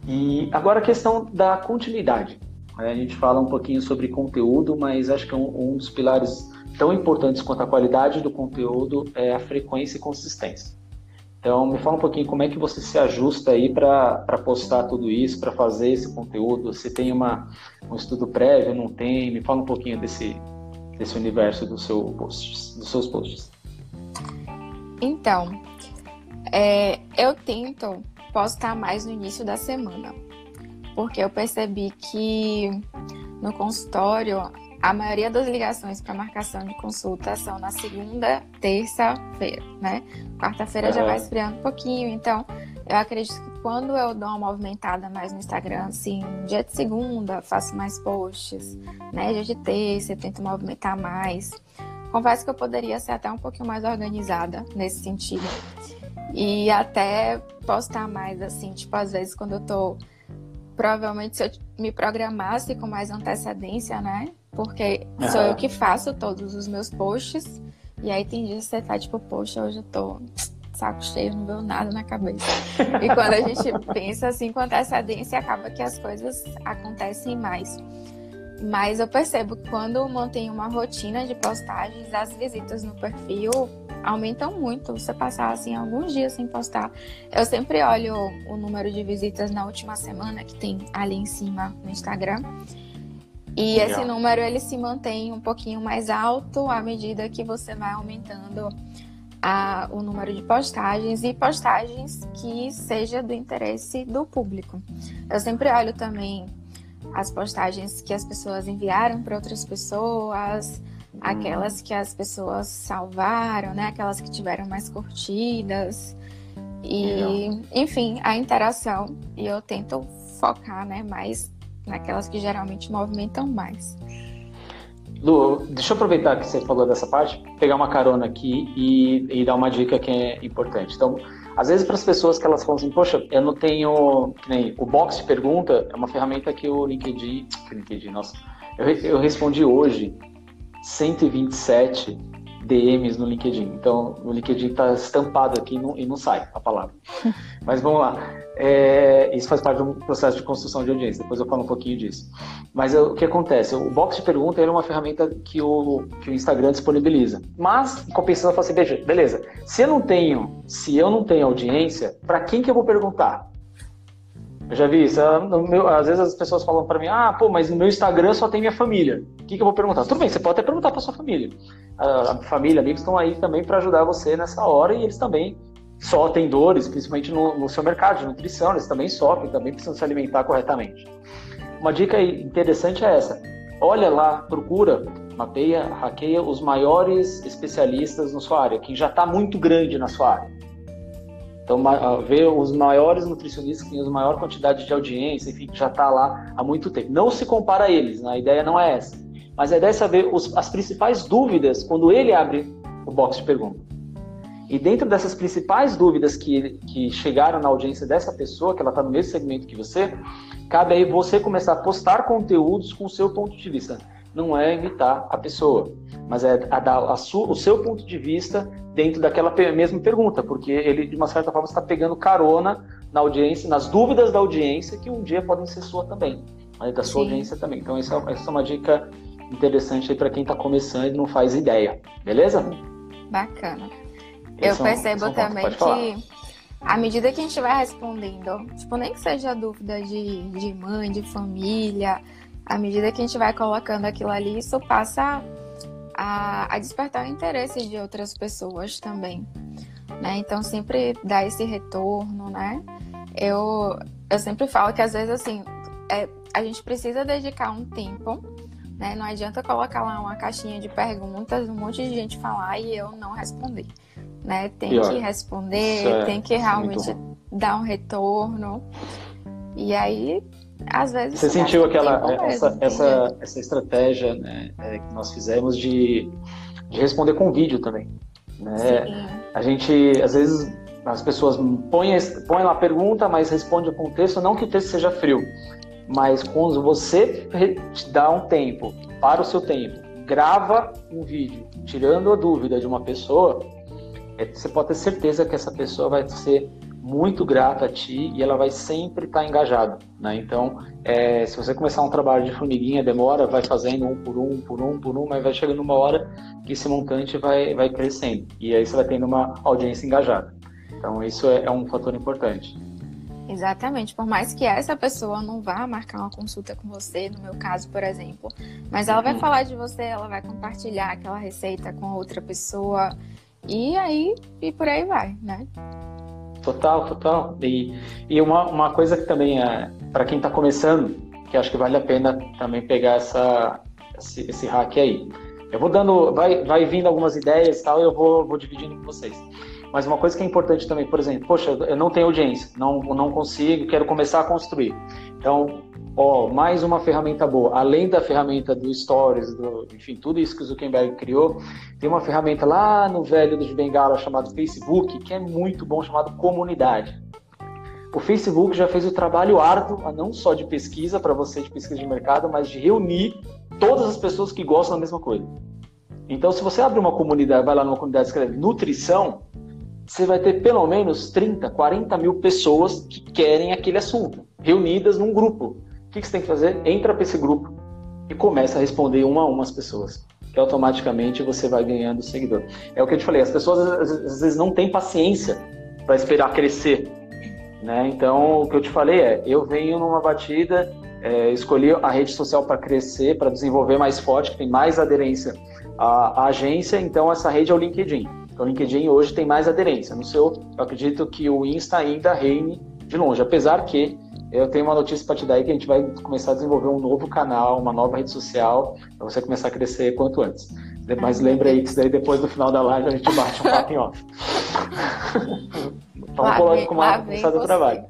[SPEAKER 1] E agora a questão da continuidade. A gente fala um pouquinho sobre conteúdo, mas acho que um, um dos pilares tão importantes quanto a qualidade do conteúdo é a frequência e consistência. Então, me fala um pouquinho como é que você se ajusta aí para postar tudo isso, para fazer esse conteúdo. Você tem uma, um estudo prévio, não tem? Me fala um pouquinho desse, desse universo do seu posts, dos seus posts.
[SPEAKER 2] Então, é, eu tento postar mais no início da semana. Porque eu percebi que no consultório a maioria das ligações para marcação de consulta são na segunda, terça-feira, né? Quarta-feira uhum. já vai esfriando um pouquinho, então eu acredito que quando eu dou uma movimentada mais no Instagram, assim, dia de segunda, faço mais posts, né? Dia de terça, eu tento movimentar mais. Confesso que eu poderia ser até um pouquinho mais organizada nesse sentido. E até postar mais, assim, tipo, às vezes quando eu tô. Provavelmente se eu me programasse com mais antecedência, né? Porque uhum. sou eu que faço todos os meus posts. E aí tem dias que você tá tipo, poxa, hoje eu tô saco cheio, não veio nada na cabeça. E quando a gente <laughs> pensa assim com antecedência, acaba que as coisas acontecem mais. Mas eu percebo que quando mantenho uma rotina de postagens, as visitas no perfil aumentam muito. Você passar assim alguns dias sem postar. Eu sempre olho o número de visitas na última semana que tem ali em cima no Instagram. E Legal. esse número ele se mantém um pouquinho mais alto à medida que você vai aumentando a, o número de postagens e postagens que seja do interesse do público. Eu sempre olho também as postagens que as pessoas enviaram para outras pessoas, aquelas que as pessoas salvaram, né? Aquelas que tiveram mais curtidas. E, enfim, a interação. E eu tento focar, né, mais naquelas que geralmente movimentam mais.
[SPEAKER 1] Lu, deixa eu aproveitar que você falou dessa parte, pegar uma carona aqui e, e dar uma dica que é importante. Então, às vezes para as pessoas que elas falam assim, poxa, eu não tenho, nem o box de pergunta é uma ferramenta que o LinkedIn, <tsk> LinkedIn, nossa, eu, eu respondi hoje 127 DMs no LinkedIn. Então, o LinkedIn está estampado aqui no, e não sai a palavra. <laughs> Mas vamos lá. É, isso faz parte do processo de construção de audiência. Depois eu falo um pouquinho disso. Mas o que acontece? O box de pergunta é uma ferramenta que o, que o Instagram disponibiliza. Mas, em compensação, eu falo assim, beleza. Se eu não tenho, se eu não tenho audiência, para quem que eu vou perguntar? Eu já vi isso. Meu, às vezes as pessoas falam para mim, ah, pô, mas no meu Instagram só tem minha família. O que, que eu vou perguntar? Tudo bem, você pode até perguntar para sua família. A, família, amigos estão aí também para ajudar você nessa hora e eles também só tem dores, principalmente no, no, seu mercado de nutrição, eles também sofrem, também precisam se alimentar corretamente. Uma dica interessante é essa: olha lá, procura, mapeia, hackeia os maiores especialistas na sua área, quem já está muito grande na sua área. Então, ver os maiores nutricionistas que têm a maior quantidade de audiência, enfim, que já está lá há muito tempo. Não se compara a eles, né? a ideia não é essa. Mas a ideia é saber os, as principais dúvidas quando ele abre o box de perguntas. E dentro dessas principais dúvidas que, que chegaram na audiência dessa pessoa, que ela está no mesmo segmento que você, cabe aí você começar a postar conteúdos com o seu ponto de vista. Não é imitar a pessoa, mas é a dar a sua, o seu ponto de vista dentro daquela mesma pergunta, porque ele, de uma certa forma, está pegando carona na audiência, nas dúvidas da audiência, que um dia podem ser sua também, da sua Sim. audiência também. Então, essa, essa é uma dica interessante aí para quem está começando e não faz ideia, beleza?
[SPEAKER 2] Bacana eu percebo também que à medida que a gente vai respondendo, tipo, nem que seja dúvida de, de mãe, de família, à medida que a gente vai colocando aquilo ali, isso passa a, a despertar o interesse de outras pessoas também. Né? Então sempre dá esse retorno, né? Eu, eu sempre falo que às vezes assim, é, a gente precisa dedicar um tempo, né? Não adianta colocar lá uma caixinha de perguntas, um monte de gente falar e eu não responder né? Tem Pior. que responder, é, tem que é realmente dar um retorno. E aí, às vezes.
[SPEAKER 1] Você sentiu aquela essa, mesmo, essa, essa estratégia né, é, que nós fizemos de, de responder com vídeo também. Né? Sim. A gente, às vezes, as pessoas põem, põem lá a pergunta, mas responde com o texto, não que o texto seja frio, mas quando você dá um tempo para o seu tempo, grava um vídeo tirando a dúvida de uma pessoa, é, você pode ter certeza que essa pessoa vai ser muito grata a ti e ela vai sempre estar engajada, né? Então, é, se você começar um trabalho de formiguinha, demora, vai fazendo um por um, por um, por um, mas vai chegando uma hora que esse montante vai, vai crescendo e aí você vai tendo uma audiência engajada. Então, isso é, é um fator importante.
[SPEAKER 2] Exatamente, por mais que essa pessoa não vá marcar uma consulta com você, no meu caso, por exemplo, mas ela vai uhum. falar de você, ela vai compartilhar aquela receita com outra pessoa, e aí, e por aí vai, né?
[SPEAKER 1] Total, total. E, e uma, uma coisa que também é, para quem está começando, que acho que vale a pena também pegar essa, esse, esse hack aí. Eu vou dando, vai, vai vindo algumas ideias e tal, e eu vou, vou dividindo com vocês. Mas uma coisa que é importante também, por exemplo, poxa, eu não tenho audiência, não, não consigo, quero começar a construir. Então, ó, mais uma ferramenta boa. Além da ferramenta do Stories, do, enfim, tudo isso que o Zuckerberg criou, tem uma ferramenta lá no velho dos Bengala chamado Facebook, que é muito bom, chamado Comunidade. O Facebook já fez o trabalho árduo, não só de pesquisa para você, de pesquisa de mercado, mas de reunir todas as pessoas que gostam da mesma coisa. Então, se você abre uma comunidade, vai lá numa comunidade e escreve nutrição, você vai ter pelo menos 30, 40 mil pessoas que querem aquele assunto, reunidas num grupo que, que você tem que fazer? Entra para esse grupo e começa a responder uma a uma as pessoas. Que automaticamente você vai ganhando seguidor. É o que eu te falei, as pessoas às vezes não têm paciência para esperar crescer. Né? Então, o que eu te falei é: eu venho numa batida, é, escolhi a rede social para crescer, para desenvolver mais forte, que tem mais aderência à, à, agência, então essa rede é o LinkedIn. Então, o LinkedIn hoje tem mais aderência. No seu, eu acredito que o Insta ainda reine de longe, apesar que eu tenho uma notícia para te dar aí que a gente vai começar a desenvolver um novo canal, uma nova rede social, para você começar a crescer quanto antes. Mas lembra aí que daí depois do final da live a gente bate um papo em off. Vamos colocar como começar do trabalho.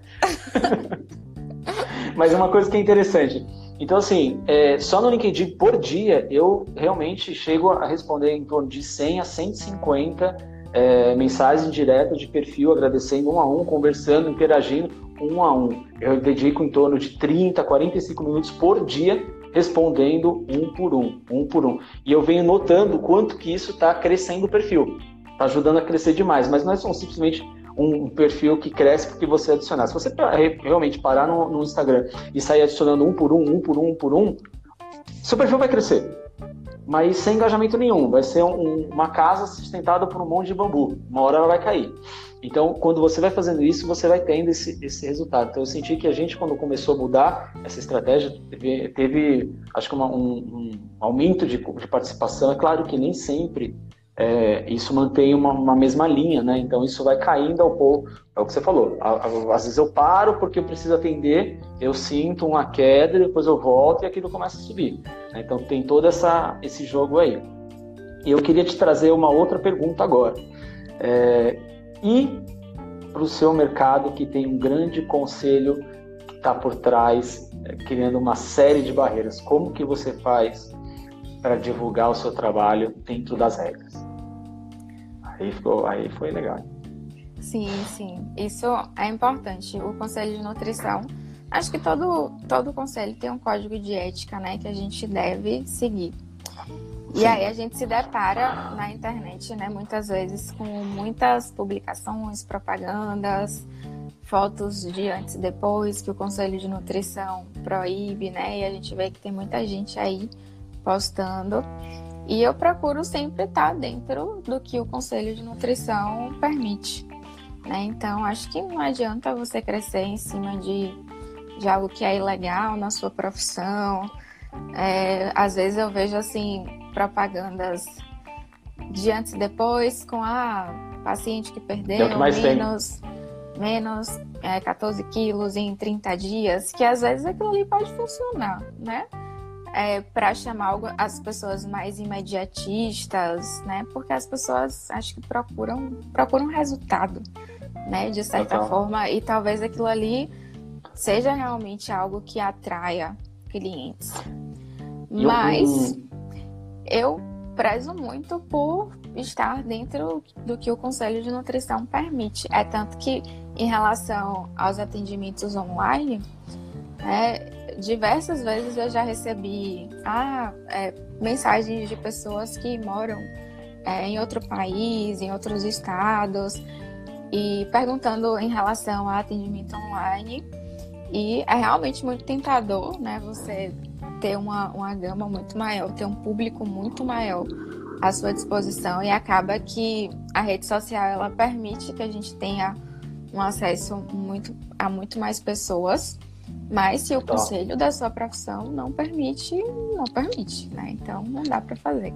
[SPEAKER 1] <laughs> Mas uma coisa que é interessante. Então, assim, é, só no LinkedIn por dia, eu realmente chego a responder em torno de 100 a 150 é, mensagens diretas de perfil, agradecendo um a um, conversando, interagindo um a um. Eu dedico em torno de 30, 45 minutos por dia respondendo um por um, um por um. E eu venho notando quanto que isso está crescendo o perfil. Está ajudando a crescer demais, mas não é só simplesmente um perfil que cresce porque você adicionar. Se você realmente parar no, no Instagram e sair adicionando um por um, um por um, um por um, seu perfil vai crescer mas sem engajamento nenhum. Vai ser um, uma casa sustentada por um monte de bambu. Uma hora ela vai cair. Então, quando você vai fazendo isso, você vai tendo esse, esse resultado. Então, eu senti que a gente, quando começou a mudar essa estratégia, teve, teve acho que uma, um, um, aumento de, de, participação. É claro que nem sempre é, isso mantém uma, uma, mesma linha, né? Então, isso vai caindo ao pouco. É o que você falou. Às vezes eu paro porque eu preciso atender, eu sinto uma queda, depois eu volto e aquilo começa a subir. Né? Então, tem todo essa, esse jogo aí. E eu queria te trazer uma outra pergunta agora. É, e para o seu mercado que tem um grande conselho que está por trás, é, criando uma série de barreiras. Como que você faz para divulgar o seu trabalho dentro das regras? Aí, ficou, aí foi legal.
[SPEAKER 2] Sim, sim. Isso é importante. O conselho de nutrição, acho que todo, todo conselho tem um código de ética, né, que a gente deve seguir. E aí a gente se depara na internet, né, muitas vezes com muitas publicações, propagandas, fotos de antes e depois que o Conselho de Nutrição proíbe, né? E a gente vê que tem muita gente aí postando. E eu procuro sempre estar dentro do que o Conselho de Nutrição permite. Né? Então, acho que não adianta você crescer em cima de, de algo que é ilegal na sua profissão. É, às vezes eu vejo assim propagandas de antes e depois com a paciente que perdeu
[SPEAKER 1] que
[SPEAKER 2] menos, menos é, 14 quilos em 30 dias, que às vezes aquilo ali pode funcionar, né? É, para chamar as pessoas mais imediatistas, né? Porque as pessoas acho que procuram procuram resultado, né? De certa Total. forma e talvez aquilo ali seja realmente algo que atraia clientes. Mas eu prezo muito por estar dentro do que o Conselho de Nutrição permite. É tanto que, em relação aos atendimentos online, é, diversas vezes eu já recebi ah, é, mensagens de pessoas que moram é, em outro país, em outros estados, e perguntando em relação ao atendimento online. E é realmente muito tentador, né? Você ter uma, uma gama muito maior, ter um público muito maior à sua disposição e acaba que a rede social ela permite que a gente tenha um acesso muito, a muito mais pessoas, mas se o conselho da sua profissão não permite, não permite, né? Então não dá para fazer.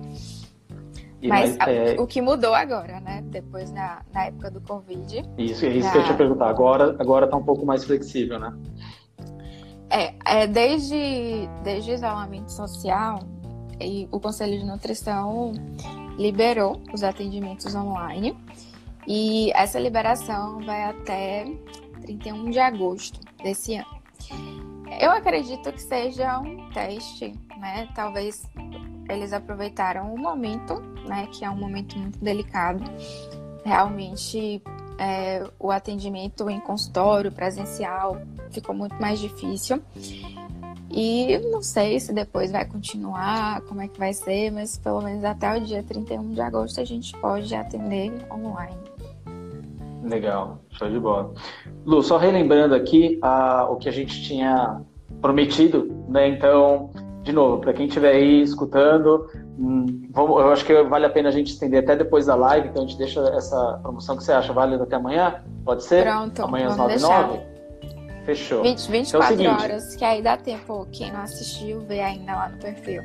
[SPEAKER 2] Mas, mas é... o que mudou agora, né? Depois na, na época do Covid.
[SPEAKER 1] Isso, é isso que eu te perguntar. Agora, agora tá um pouco mais flexível, né?
[SPEAKER 2] É, é desde, desde o isolamento social, e o Conselho de Nutrição liberou os atendimentos online e essa liberação vai até 31 de agosto desse ano. Eu acredito que seja um teste, né? Talvez eles aproveitaram o momento, né? Que é um momento muito delicado. Realmente é, o atendimento em consultório presencial ficou muito mais difícil. E não sei se depois vai continuar, como é que vai ser, mas pelo menos até o dia 31 de agosto a gente pode atender online.
[SPEAKER 1] Legal, show de bola. Lu, só relembrando aqui a, o que a gente tinha prometido, né? Então, de novo, para quem estiver aí escutando, hum, vamos, eu acho que vale a pena a gente estender até depois da live, então a gente deixa essa promoção que você acha válida até amanhã? Pode ser?
[SPEAKER 2] Pronto,
[SPEAKER 1] amanhã às
[SPEAKER 2] 9 h 09
[SPEAKER 1] Fechou.
[SPEAKER 2] 20, 24 então, é horas, que aí dá tempo, quem não assistiu, ver ainda lá no perfil.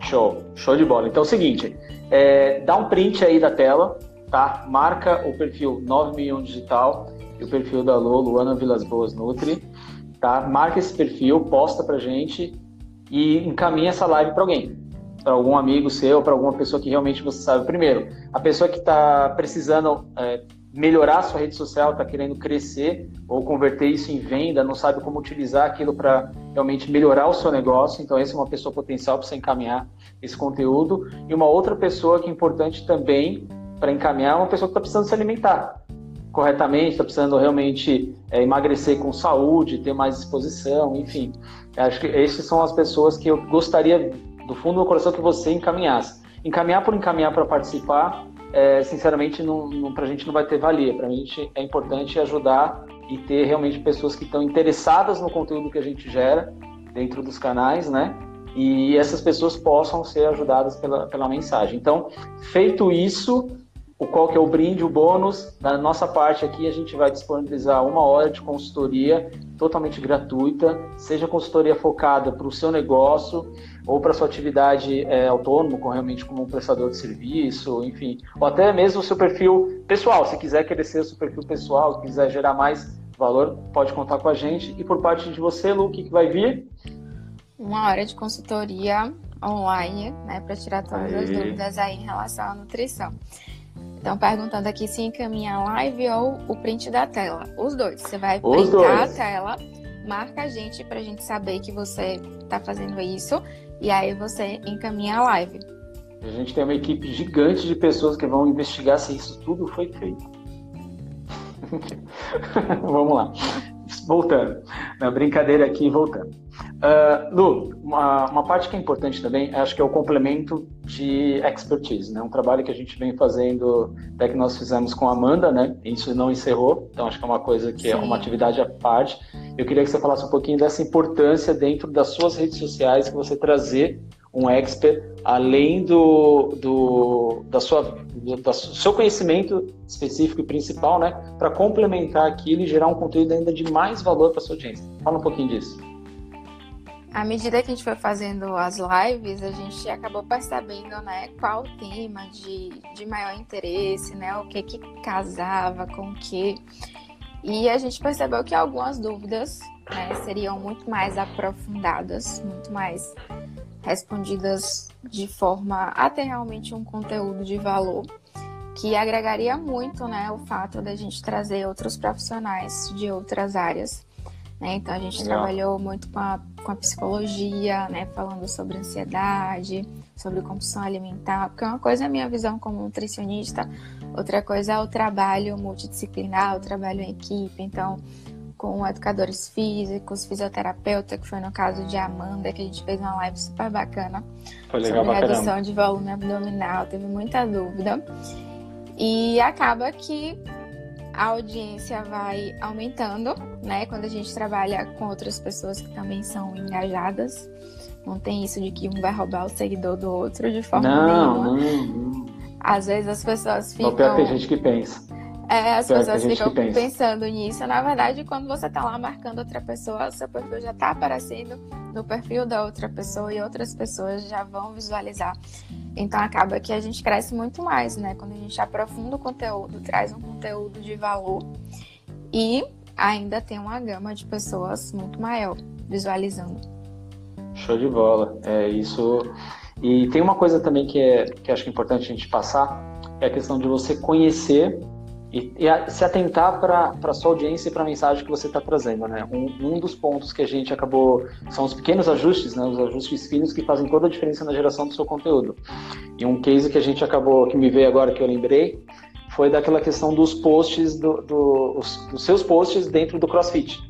[SPEAKER 1] Show, show de bola. Então é o seguinte, é, dá um print aí da tela, tá? Marca o perfil 9 milhão digital e o perfil da Lolo, Luana Vilas Boas Nutri, tá? Marca esse perfil, posta pra gente e encaminha essa live para alguém. para algum amigo seu, para alguma pessoa que realmente você sabe. Primeiro, a pessoa que está precisando é, melhorar a sua rede social, está querendo crescer ou converter isso em venda, não sabe como utilizar aquilo para realmente melhorar o seu negócio. Então, essa é uma pessoa potencial para você encaminhar esse conteúdo. E uma outra pessoa que é importante também para encaminhar é uma pessoa que está precisando se alimentar corretamente, está precisando realmente é, emagrecer com saúde, ter mais disposição, enfim. Acho que essas são as pessoas que eu gostaria, do fundo do coração, que você encaminhasse. Encaminhar por encaminhar para participar, é, sinceramente, para a gente não vai ter valia. Para a gente é importante ajudar e ter realmente pessoas que estão interessadas no conteúdo que a gente gera dentro dos canais, né? E essas pessoas possam ser ajudadas pela, pela mensagem. Então, feito isso, o qual que é o brinde, o bônus. Da nossa parte aqui, a gente vai disponibilizar uma hora de consultoria totalmente gratuita, seja consultoria focada para o seu negócio ou para sua atividade é, autônoma, com, realmente como um prestador de serviço, enfim, ou até mesmo o seu perfil pessoal. Se quiser crescer o seu perfil pessoal, quiser gerar mais valor, pode contar com a gente. E por parte de você, Lu, o que, que vai vir?
[SPEAKER 2] Uma hora de consultoria online, né, para tirar todas as dúvidas aí em relação à nutrição. Estão perguntando aqui se encaminha a live ou o print da tela. Os dois. Você vai Os printar dois. a tela, marca a gente para a gente saber que você está fazendo isso e aí você encaminha a live.
[SPEAKER 1] A gente tem uma equipe gigante de pessoas que vão investigar se isso tudo foi feito. <laughs> Vamos lá. Voltando. Na brincadeira aqui, voltando. Uh, Lu, uma, uma, parte que é importante também, acho que é o complemento de expertise, né? Um trabalho que a gente vem fazendo, até que nós fizemos com a Amanda, né? Isso não encerrou, então acho que é uma coisa que Sim. é uma atividade à parte. Eu queria que você falasse um pouquinho dessa importância dentro das suas redes sociais, que você trazer um expert além do, do, da sua, do, do seu conhecimento específico e principal, né? Para complementar aquilo e gerar um conteúdo ainda de mais valor para sua audiência. Fala um pouquinho disso
[SPEAKER 2] à medida que a gente foi fazendo as lives, a gente acabou percebendo, né, qual o tema de, de maior interesse, né, o que que casava com o que. E a gente percebeu que algumas dúvidas, né, seriam muito mais aprofundadas, muito mais respondidas de forma a ter realmente um conteúdo de valor que agregaria muito, né, o fato da gente trazer outros profissionais de outras áreas né? Então a gente Legal. trabalhou muito com a, com a psicologia, né? falando sobre ansiedade, sobre compulsão alimentar, porque uma coisa é a minha visão como nutricionista, outra coisa é o trabalho multidisciplinar, o trabalho em equipe, então com educadores físicos, fisioterapeuta, que foi no caso de Amanda, que a gente fez uma live super bacana
[SPEAKER 1] foi legal
[SPEAKER 2] sobre redução de volume abdominal, teve muita dúvida. E acaba que a audiência vai aumentando, né? Quando a gente trabalha com outras pessoas que também são engajadas. Não tem isso de que um vai roubar o seguidor do outro de forma
[SPEAKER 1] não,
[SPEAKER 2] nenhuma.
[SPEAKER 1] Não, não.
[SPEAKER 2] Às vezes as pessoas ficam.
[SPEAKER 1] Não, pior tem gente que pensa.
[SPEAKER 2] É, as pessoas ficam pensando nisso. Na verdade, quando você tá lá marcando outra pessoa, seu perfil já tá aparecendo no perfil da outra pessoa e outras pessoas já vão visualizar. Então acaba que a gente cresce muito mais, né? Quando a gente aprofunda o conteúdo, traz um conteúdo de valor e ainda tem uma gama de pessoas muito maior visualizando.
[SPEAKER 1] Show de bola. É isso. E tem uma coisa também que, é, que acho que é importante a gente passar, é a questão de você conhecer e, e se atentar para a sua audiência e para a mensagem que você está trazendo, né? Um, um, dos pontos que a gente acabou são os pequenos ajustes, né? Os ajustes finos que fazem toda a diferença na geração do seu conteúdo. E um case que a gente acabou que me veio agora que eu lembrei foi daquela questão dos posts do, do os, dos seus posts dentro do CrossFit.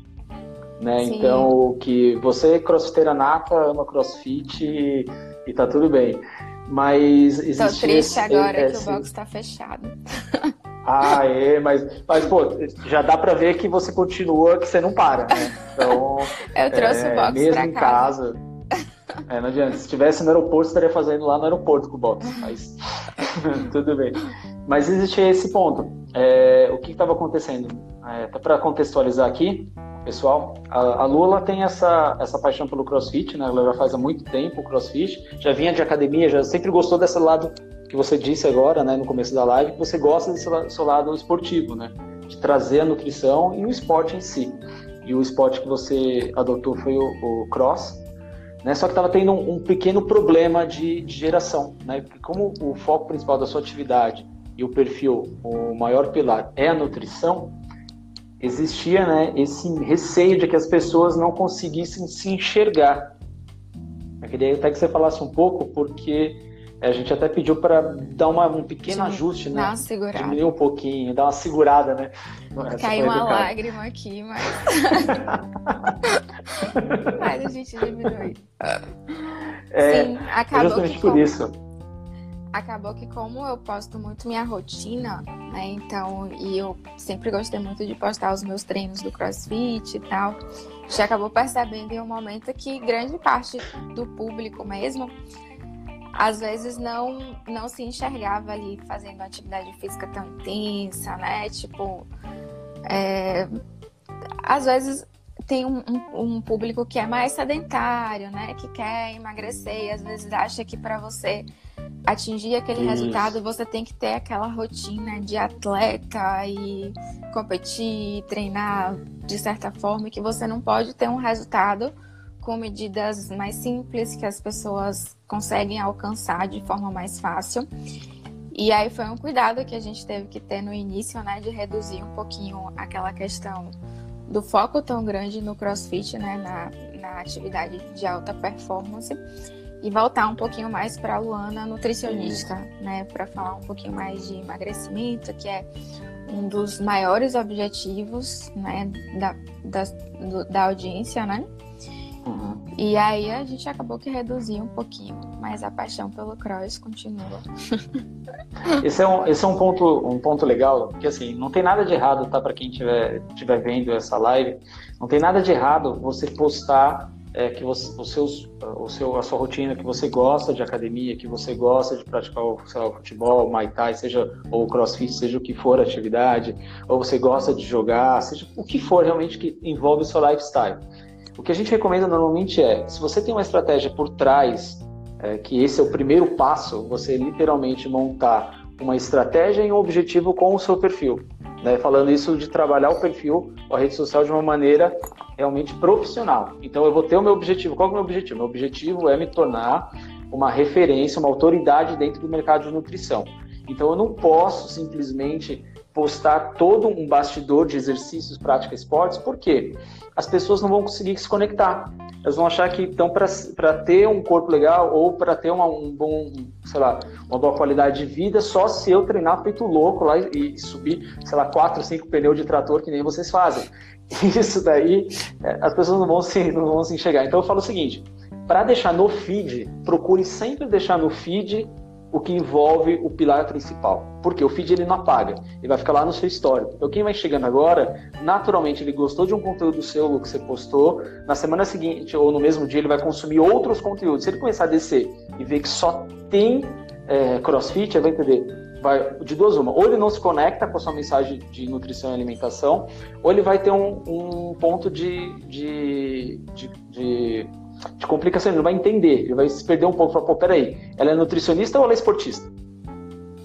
[SPEAKER 1] Né? Então, que você crossfiteira nata, ama CrossFit e, e tá tudo bem. Mas existe
[SPEAKER 2] Tô triste esse, agora esse... que o box está fechado. <laughs>
[SPEAKER 1] Ah, é, mas, mas pô, já dá para ver que você continua, que você não para, né? Então, <laughs>
[SPEAKER 2] eu trouxe é, o box
[SPEAKER 1] mesmo
[SPEAKER 2] pra
[SPEAKER 1] em casa. É, não adianta. Se estivesse no aeroporto, estaria fazendo lá no aeroporto com o box, mas <laughs> tudo bem. Mas existe esse ponto. É, o que estava acontecendo? É, até para contextualizar aqui, pessoal, a, a Lula tem essa, essa paixão pelo CrossFit, né? Ela já faz há muito tempo o CrossFit, já vinha de academia, já sempre gostou desse lado que você disse agora, né, no começo da live, que você gosta desse seu lado esportivo, né, de trazer a nutrição e o esporte em si. E o esporte que você adotou foi o, o cross, né? Só que estava tendo um, um, pequeno problema de, de geração, né? Porque como o foco principal da sua atividade e o perfil, o maior pilar é a nutrição, existia né, esse receio de que as pessoas não conseguissem se enxergar. Eu queria até que você falasse um pouco, porque a gente até pediu para dar uma, um pequeno Sim, ajuste, né?
[SPEAKER 2] Dar uma segurada.
[SPEAKER 1] Diminuir um pouquinho, dar uma segurada, né?
[SPEAKER 2] Caiu uma lágrima aqui, mas. <laughs> mas a gente diminui.
[SPEAKER 1] É, Sim, acabou justamente por isso
[SPEAKER 2] acabou que como eu posto muito minha rotina, né? Então, e eu sempre gostei muito de postar os meus treinos do CrossFit e tal. Já acabou percebendo em um momento que grande parte do público mesmo às vezes não não se enxergava ali fazendo atividade física tão intensa, né? Tipo, é, às vezes tem um, um, um, público que é mais sedentário, né? Que quer emagrecer e às vezes acha que para você atingir aquele Isso. resultado, você tem que ter aquela rotina de atleta e competir, treinar de certa forma, que você não pode ter um resultado com medidas mais simples que as pessoas conseguem alcançar de forma mais fácil. E aí foi um cuidado que a gente teve que ter no início, né, de reduzir um pouquinho aquela questão do foco tão grande no CrossFit, né, na, na atividade de alta performance e voltar um pouquinho mais para a Luana nutricionista, né, para falar um pouquinho mais de emagrecimento, que é um dos maiores objetivos, né, da, da, do, da audiência, né? Uhum. E aí a gente acabou que reduziu um pouquinho, mas a paixão pelo cross continua. <laughs>
[SPEAKER 1] esse é um, esse é um ponto um ponto legal, porque assim, não tem nada de errado, tá, para quem estiver tiver vendo essa live, não tem nada de errado você postar é, que você, os seus, o seu, a sua rotina que você gosta de academia, que você gosta de praticar o, lá, o futebol, o Muay Thai, seja ou o CrossFit, seja o que for a atividade, ou você gosta de jogar, seja o que for realmente que envolve o seu lifestyle. O que a gente recomenda normalmente é, se você tem uma estratégia por trás, é, que esse é o primeiro passo, você literalmente montar uma estratégia e um objetivo com o seu perfil. Né? Falando isso de trabalhar o perfil, a rede social de uma maneira realmente profissional. Então eu vou ter o meu objetivo. Qual é o meu objetivo? Meu objetivo é me tornar uma referência, uma autoridade dentro do mercado de nutrição. Então eu não posso simplesmente postar todo um bastidor de exercícios, prática, esportes, por quê? As pessoas não vão conseguir se conectar. Elas vão achar que então para ter um corpo legal ou para ter uma, um bom, sei lá, uma boa qualidade de vida, só se eu treinar feito louco lá e, e subir, sei lá, quatro, cinco pneus de trator que nem vocês fazem. <laughs> Isso daí é, as pessoas não vão se, não vão se enxergar. Então eu falo o seguinte: para deixar no feed, procure sempre deixar no feed o que envolve o pilar principal. Porque o feed ele não apaga, ele vai ficar lá no seu histórico. Então quem vai chegando agora, naturalmente ele gostou de um conteúdo seu que você postou, na semana seguinte ou no mesmo dia ele vai consumir outros conteúdos. Se ele começar a descer e ver que só tem é, CrossFit, ele vai entender vai, de duas uma, ou ele não se conecta com a sua mensagem de nutrição e alimentação, ou ele vai ter um, um ponto de, de, de, de, de complicação, ele não vai entender, ele vai se perder um pouco, falar, pô, peraí, ela é nutricionista ou ela é esportista?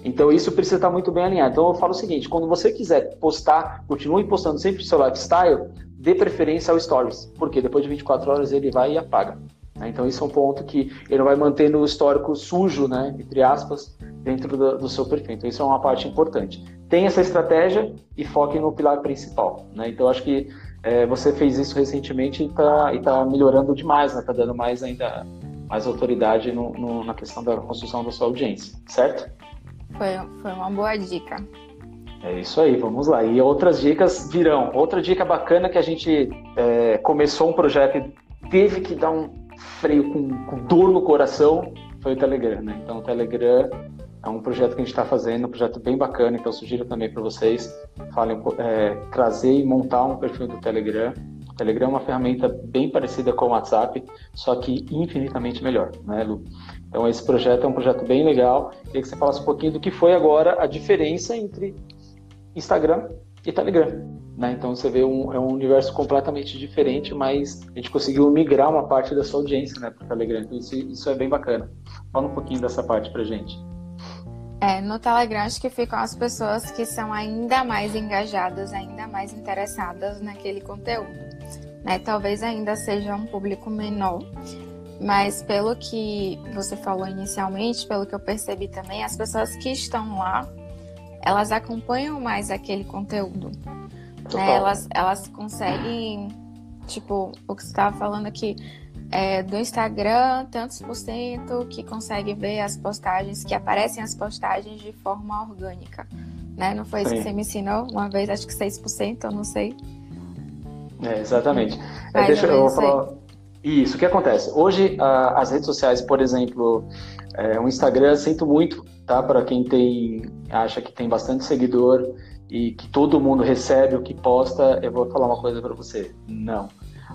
[SPEAKER 1] Então isso precisa estar muito bem alinhado. Então eu falo o seguinte, quando você quiser postar, continue postando sempre o seu lifestyle, dê preferência ao stories, porque depois de 24 horas ele vai e apaga. Né? Então, isso é um ponto que ele não vai mantendo o histórico sujo, né, entre aspas, dentro do, do, seu perfil. Então, isso é uma parte importante. Tem essa estratégia e foque no pilar principal. Né? Então, acho que é, você fez isso recentemente e está tá melhorando demais, está né? dando mais ainda mais autoridade no, no, na questão da construção da sua audiência, certo?
[SPEAKER 2] Foi, foi uma boa dica.
[SPEAKER 1] É isso aí, vamos lá. E outras dicas virão. Outra dica bacana que a gente é, começou um projeto e teve que dar um, freio com, com dor no coração foi o Telegram, né? Então o Telegram é um projeto que a gente está fazendo, um projeto bem bacana, então eu sugiro também para vocês falem, é, trazer e montar um perfil do Telegram. O Telegram é uma ferramenta bem parecida com o WhatsApp, só que infinitamente melhor, né, Lu? Então esse projeto é um projeto bem legal. Queria que você falasse um pouquinho do que foi agora a diferença entre Instagram e Telegram. Né? Então você vê um, é um universo completamente diferente, mas a gente conseguiu migrar uma parte da sua audiência né, para o Telegram. Então isso, isso é bem bacana. Fala um pouquinho dessa parte para gente.
[SPEAKER 2] É, no Telegram acho que ficam as pessoas que são ainda mais engajadas, ainda mais interessadas naquele conteúdo. Né? Talvez ainda seja um público menor, Mas pelo que você falou inicialmente, pelo que eu percebi também, as pessoas que estão lá, elas acompanham mais aquele conteúdo. Né? Elas, elas conseguem, tipo, o que você estava falando aqui, é, do Instagram, tantos por cento que consegue ver as postagens, que aparecem as postagens de forma orgânica. Né? Não foi isso Sim. que você me ensinou uma vez, acho que 6%, eu não sei.
[SPEAKER 1] É, exatamente. É, deixa eu falar. Isso, o que acontece? Hoje, a, as redes sociais, por exemplo, é, o Instagram, sinto muito, tá? Para quem tem, acha que tem bastante seguidor e que todo mundo recebe o que posta, eu vou falar uma coisa para você. Não.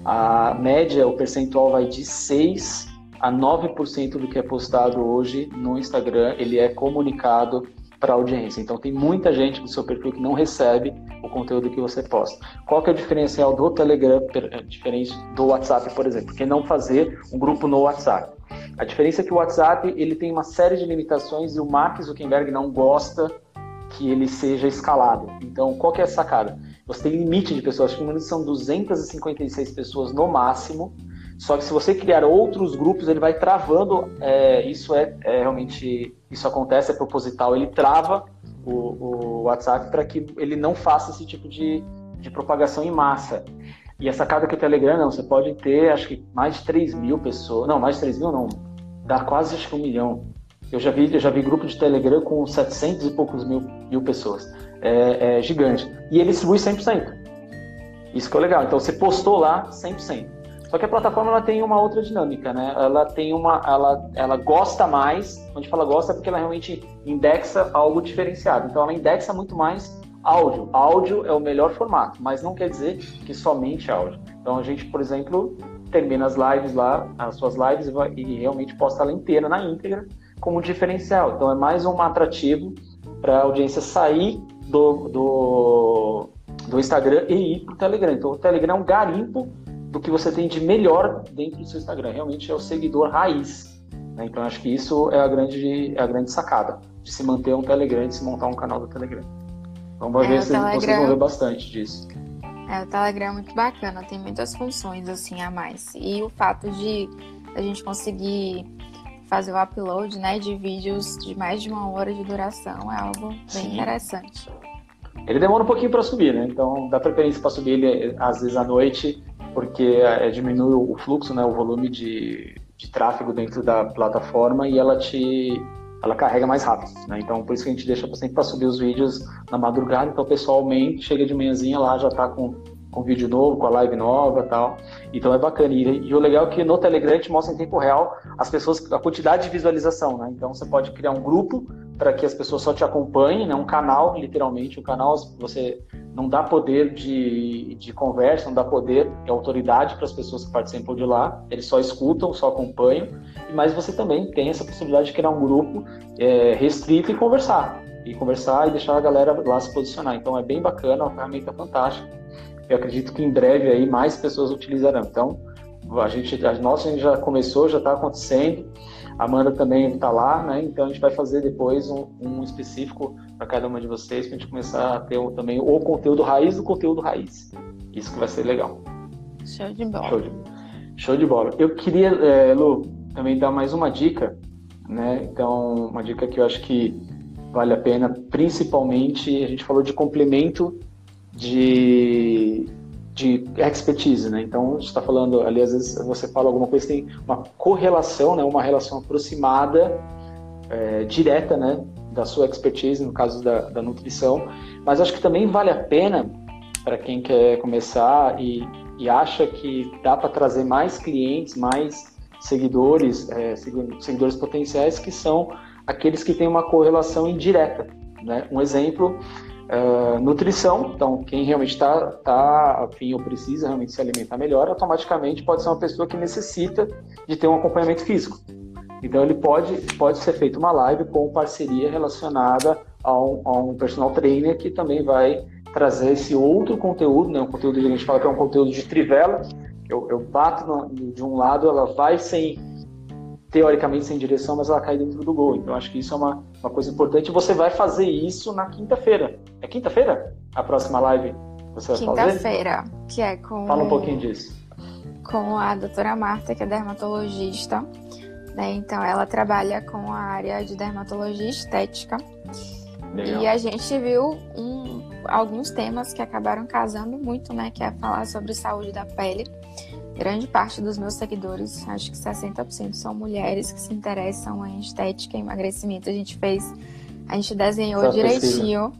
[SPEAKER 1] A média, o percentual vai de 6 a 9% do que é postado hoje no Instagram, ele é comunicado para a audiência. Então tem muita gente no seu perfil que não recebe o conteúdo que você posta. Qual que é o diferencial do Telegram eh, diferente do WhatsApp, por exemplo? Porque não fazer um grupo no WhatsApp. A diferença é que o WhatsApp ele tem uma série de limitações e o Mark Zuckerberg não gosta que ele seja escalado. Então, qual que é a sacada? Você tem limite de pessoas, acho que são 256 pessoas no máximo, só que se você criar outros grupos, ele vai travando. É, isso é, é, realmente. Isso acontece, é proposital. Ele trava o, o WhatsApp para que ele não faça esse tipo de, de propagação em massa. E a sacada que o Telegram, não, você pode ter, acho que mais de 3 mil pessoas. Não, mais de 3 mil não. Dá quase acho que um milhão. Eu já vi, eu já vi grupo de Telegram com 700 e poucos mil, mil pessoas. É, é gigante. E ele distribui 100%. Isso que é legal. Então você postou lá 100%. Só que a plataforma ela tem uma outra dinâmica, né? Ela tem uma, ela, ela gosta mais. Quando a gente fala gosta, é porque ela realmente indexa algo diferenciado. Então ela indexa muito mais áudio. Áudio é o melhor formato, mas não quer dizer que somente áudio. Então a gente, por exemplo, termina as lives lá, as suas lives e realmente posta ela inteira na íntegra como diferencial. Então é mais um atrativo para a audiência sair do, do, do Instagram e ir para o Telegram. Então o Telegram é um garimpo do que você tem de melhor dentro do seu Instagram. Realmente é o seguidor raiz. Né? Então acho que isso é a grande, é a grande sacada de se manter um Telegram, de se montar um canal do Telegram. Vamos é, ver se Telegram... vocês vão ver bastante disso.
[SPEAKER 2] É, o Telegram é muito bacana, tem muitas funções assim a mais. E o fato de a gente conseguir fazer o upload né, de vídeos de mais de uma hora de duração é algo bem Sim. interessante.
[SPEAKER 1] Ele demora um pouquinho para subir, né? Então dá preferência para subir ele às vezes à noite porque é, diminui o fluxo, né, o volume de, de tráfego dentro da plataforma e ela te ela carrega mais rápido, né? Então por isso que a gente deixa sempre para subir os vídeos na madrugada, então pessoalmente chega de manhãzinha lá já está com com vídeo novo, com a live nova tal. Então é bacana. E, e, o legal é que no Telegram gente mostra em tempo real as pessoas, a quantidade de visualização, né? Então você pode criar um grupo para que as pessoas só te acompanhem, né? Um canal, literalmente. O canal você não dá poder de, de conversa, não dá poder e autoridade para as pessoas que participam de lá. Eles só escutam, só acompanham. Mas você também tem essa possibilidade de criar um grupo é, restrito e conversar. E conversar e deixar a galera lá se posicionar. Então é bem bacana, é uma ferramenta fantástica eu acredito que em breve aí mais pessoas utilizarão. Então, a gente, a nossa a gente já começou, já está acontecendo. A Amanda também está lá, né? Então a gente vai fazer depois um, um específico para cada uma de vocês, para a gente começar a ter um, também o conteúdo raiz do conteúdo raiz. Isso que vai ser legal.
[SPEAKER 2] Show de bola.
[SPEAKER 1] Show de, show de bola. Eu queria, é, Lu, também dar mais uma dica, né? Então, uma dica que eu acho que vale a pena, principalmente, a gente falou de complemento de, de expertise, né? Então, está falando ali, às vezes você fala alguma coisa tem uma correlação, né? Uma relação aproximada, é, direta, né? Da sua expertise, no caso da, da nutrição. Mas acho que também vale a pena para quem quer começar e, e acha que dá para trazer mais clientes, mais seguidores, é, seguidores potenciais, que são aqueles que têm uma correlação indireta. Né? Um exemplo Uh, nutrição, então quem realmente está tá afim ou precisa realmente se alimentar melhor, automaticamente pode ser uma pessoa que necessita de ter um acompanhamento físico. Então ele pode, pode ser feita uma live com parceria relacionada a um, a um personal trainer que também vai trazer esse outro conteúdo, né? um conteúdo que a gente fala que é um conteúdo de trivela, eu, eu bato no, de um lado, ela vai sem teoricamente sem direção, mas ela cai dentro do gol. Então acho que isso é uma, uma coisa importante. Você vai fazer isso na quinta-feira. É quinta-feira? A próxima live você vai
[SPEAKER 2] quinta
[SPEAKER 1] fazer?
[SPEAKER 2] Quinta-feira, que é com.
[SPEAKER 1] Fala um pouquinho disso.
[SPEAKER 2] com a doutora Marta, que é dermatologista. Né? Então, ela trabalha com a área de dermatologia estética. Legal. E a gente viu um, alguns temas que acabaram casando muito, né? Que é falar sobre saúde da pele. Grande parte dos meus seguidores, acho que 60% são mulheres que se interessam em estética e emagrecimento. A gente fez, a gente desenhou Só direitinho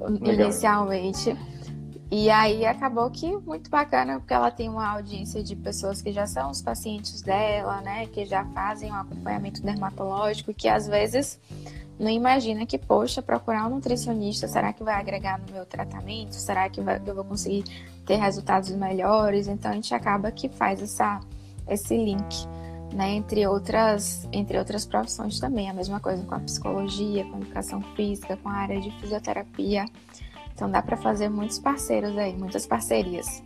[SPEAKER 2] Legal. inicialmente. E aí acabou que muito bacana, porque ela tem uma audiência de pessoas que já são os pacientes dela, né? Que já fazem um acompanhamento dermatológico, que às vezes não imagina que, poxa, procurar um nutricionista, será que vai agregar no meu tratamento? Será que vai, eu vou conseguir ter resultados melhores? Então a gente acaba que faz essa, esse link, né? Entre outras, entre outras profissões também. A mesma coisa com a psicologia, com a educação física, com a área de fisioterapia. Então dá para fazer muitos parceiros aí, muitas parcerias.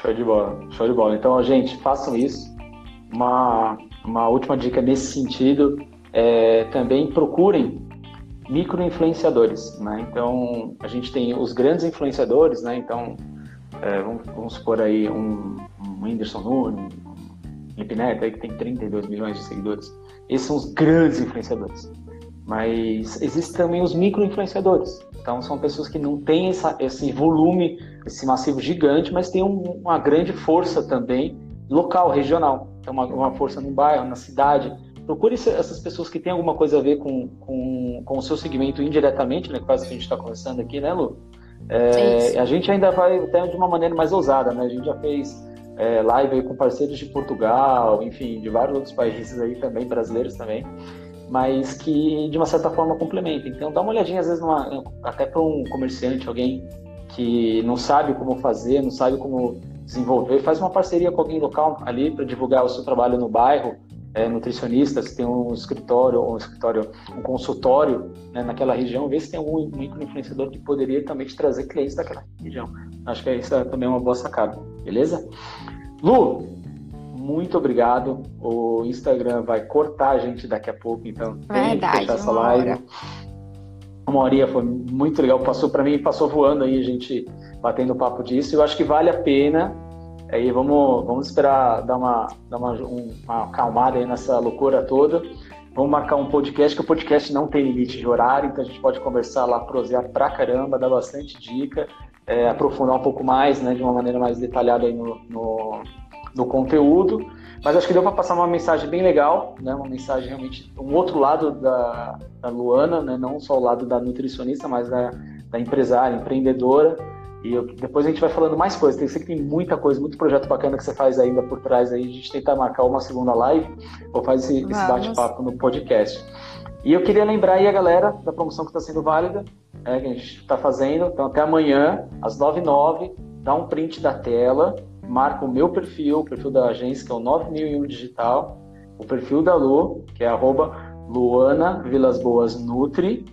[SPEAKER 1] Show de bola, show de bola. Então, gente, façam isso. Uma, uma última dica nesse sentido, é, também procurem micro-influenciadores, né? Então, a gente tem os grandes influenciadores, né? Então, é, vamos, vamos supor aí um, um Whindersson Nunes, Felipe Neto, aí que tem 32 milhões de seguidores. Esses são os grandes influenciadores. Mas existem também os micro-influenciadores. Então, são pessoas que não têm essa, esse volume, esse massivo gigante, mas têm um, uma grande força também local, regional. Então, uma, uma força no bairro, na cidade. Procure essas pessoas que têm alguma coisa a ver com, com, com o seu segmento indiretamente, né? Quase que a gente está conversando aqui, né, Lu? É, a gente ainda vai até de uma maneira mais ousada, né? A gente já fez é, live com parceiros de Portugal, enfim, de vários outros países aí também, brasileiros também mas que de uma certa forma complementa. Então dá uma olhadinha às vezes numa, até para um comerciante, alguém que não sabe como fazer, não sabe como desenvolver, faz uma parceria com alguém local ali para divulgar o seu trabalho no bairro, é, nutricionista, se tem um escritório, um escritório, um consultório né, naquela região, vê se tem algum microinfluenciador que poderia também te trazer clientes daquela região. Acho que isso é também uma boa sacada, beleza? Lu, muito obrigado. O Instagram vai cortar a gente daqui a pouco, então tem que fechar essa live. Hora. Uma horinha foi muito legal, passou para mim, passou voando aí a gente batendo papo disso. Eu acho que vale a pena. Aí vamos, vamos esperar dar uma, dar uma, uma acalmada aí nessa loucura toda. Vamos marcar um podcast, que o podcast não tem limite de horário, então a gente pode conversar lá, prosear pra caramba, dar bastante dica, é, aprofundar um pouco mais, né, de uma maneira mais detalhada aí no, no do conteúdo, mas acho que deu para passar uma mensagem bem legal, né? Uma mensagem realmente um outro lado da, da Luana, né? Não só o lado da nutricionista, mas da, da empresária, empreendedora. E eu, depois a gente vai falando mais coisas. Tem, sei que tem muita coisa, muito projeto bacana que você faz ainda por trás aí. A gente tenta marcar uma segunda live ou faz esse, esse bate-papo no podcast. E eu queria lembrar aí a galera da promoção que está sendo válida, é, que a gente está fazendo. Então, até amanhã, às 9h09, dá um print da tela marca o meu perfil, o perfil da agência, que é o 9001 Digital, o perfil da Lu, que é arroba Luana Vilas Boas Nutri.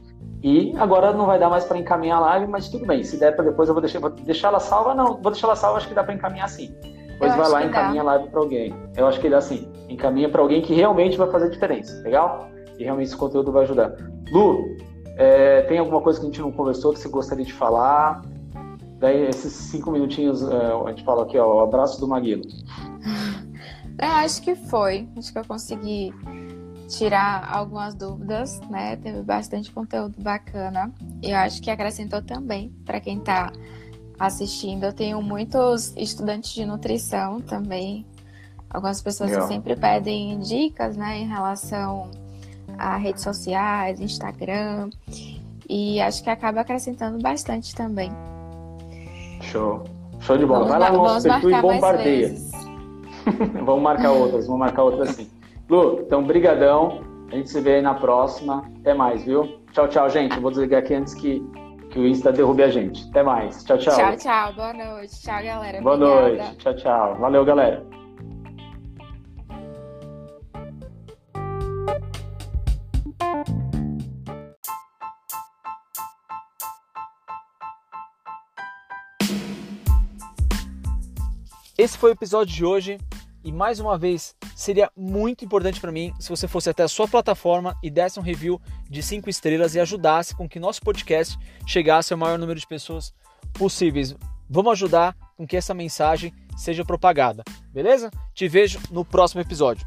[SPEAKER 1] E agora não vai dar mais para encaminhar a live, mas tudo bem. Se der para depois, eu vou deixar, vou deixar ela salva. Não, vou deixar ela salva, acho que dá para encaminhar sim. Depois eu vai lá e encaminha dá. a live para alguém. Eu acho que dá sim. Encaminha para alguém que realmente vai fazer diferença. Legal? E realmente esse conteúdo vai ajudar. Lu, é, tem alguma coisa que a gente não conversou que você gostaria de falar? Daí, esses cinco minutinhos, é, a gente fala aqui, ó, o abraço do Maguilo.
[SPEAKER 2] Eu <laughs> acho que foi. Acho que eu consegui tirar algumas dúvidas, né? Teve bastante conteúdo bacana. Eu acho que acrescentou também para quem está assistindo. Eu tenho muitos estudantes de nutrição também. Algumas pessoas que sempre pedem dicas, né, em relação a redes sociais, Instagram. E acho que acaba acrescentando bastante também.
[SPEAKER 1] Show. Show de bola. Vamos Vai lá no nosso perfil e bombardeia. <laughs> vamos marcar outras, vamos marcar outras sim. Lu, então, brigadão. A gente se vê aí na próxima. Até mais, viu? Tchau, tchau, gente. Eu vou desligar aqui antes que, que o Insta derrube a gente. Até mais. Tchau, tchau.
[SPEAKER 2] Tchau, tchau. Boa noite. Tchau, galera.
[SPEAKER 1] Boa Obrigada. noite. Tchau, tchau. Valeu, galera. Esse foi o episódio de hoje e mais uma vez seria muito importante para mim se você fosse até a sua plataforma e desse um review de 5 estrelas e ajudasse com que nosso podcast chegasse ao maior número de pessoas possíveis. Vamos ajudar com que essa mensagem seja propagada, beleza? Te vejo no próximo episódio.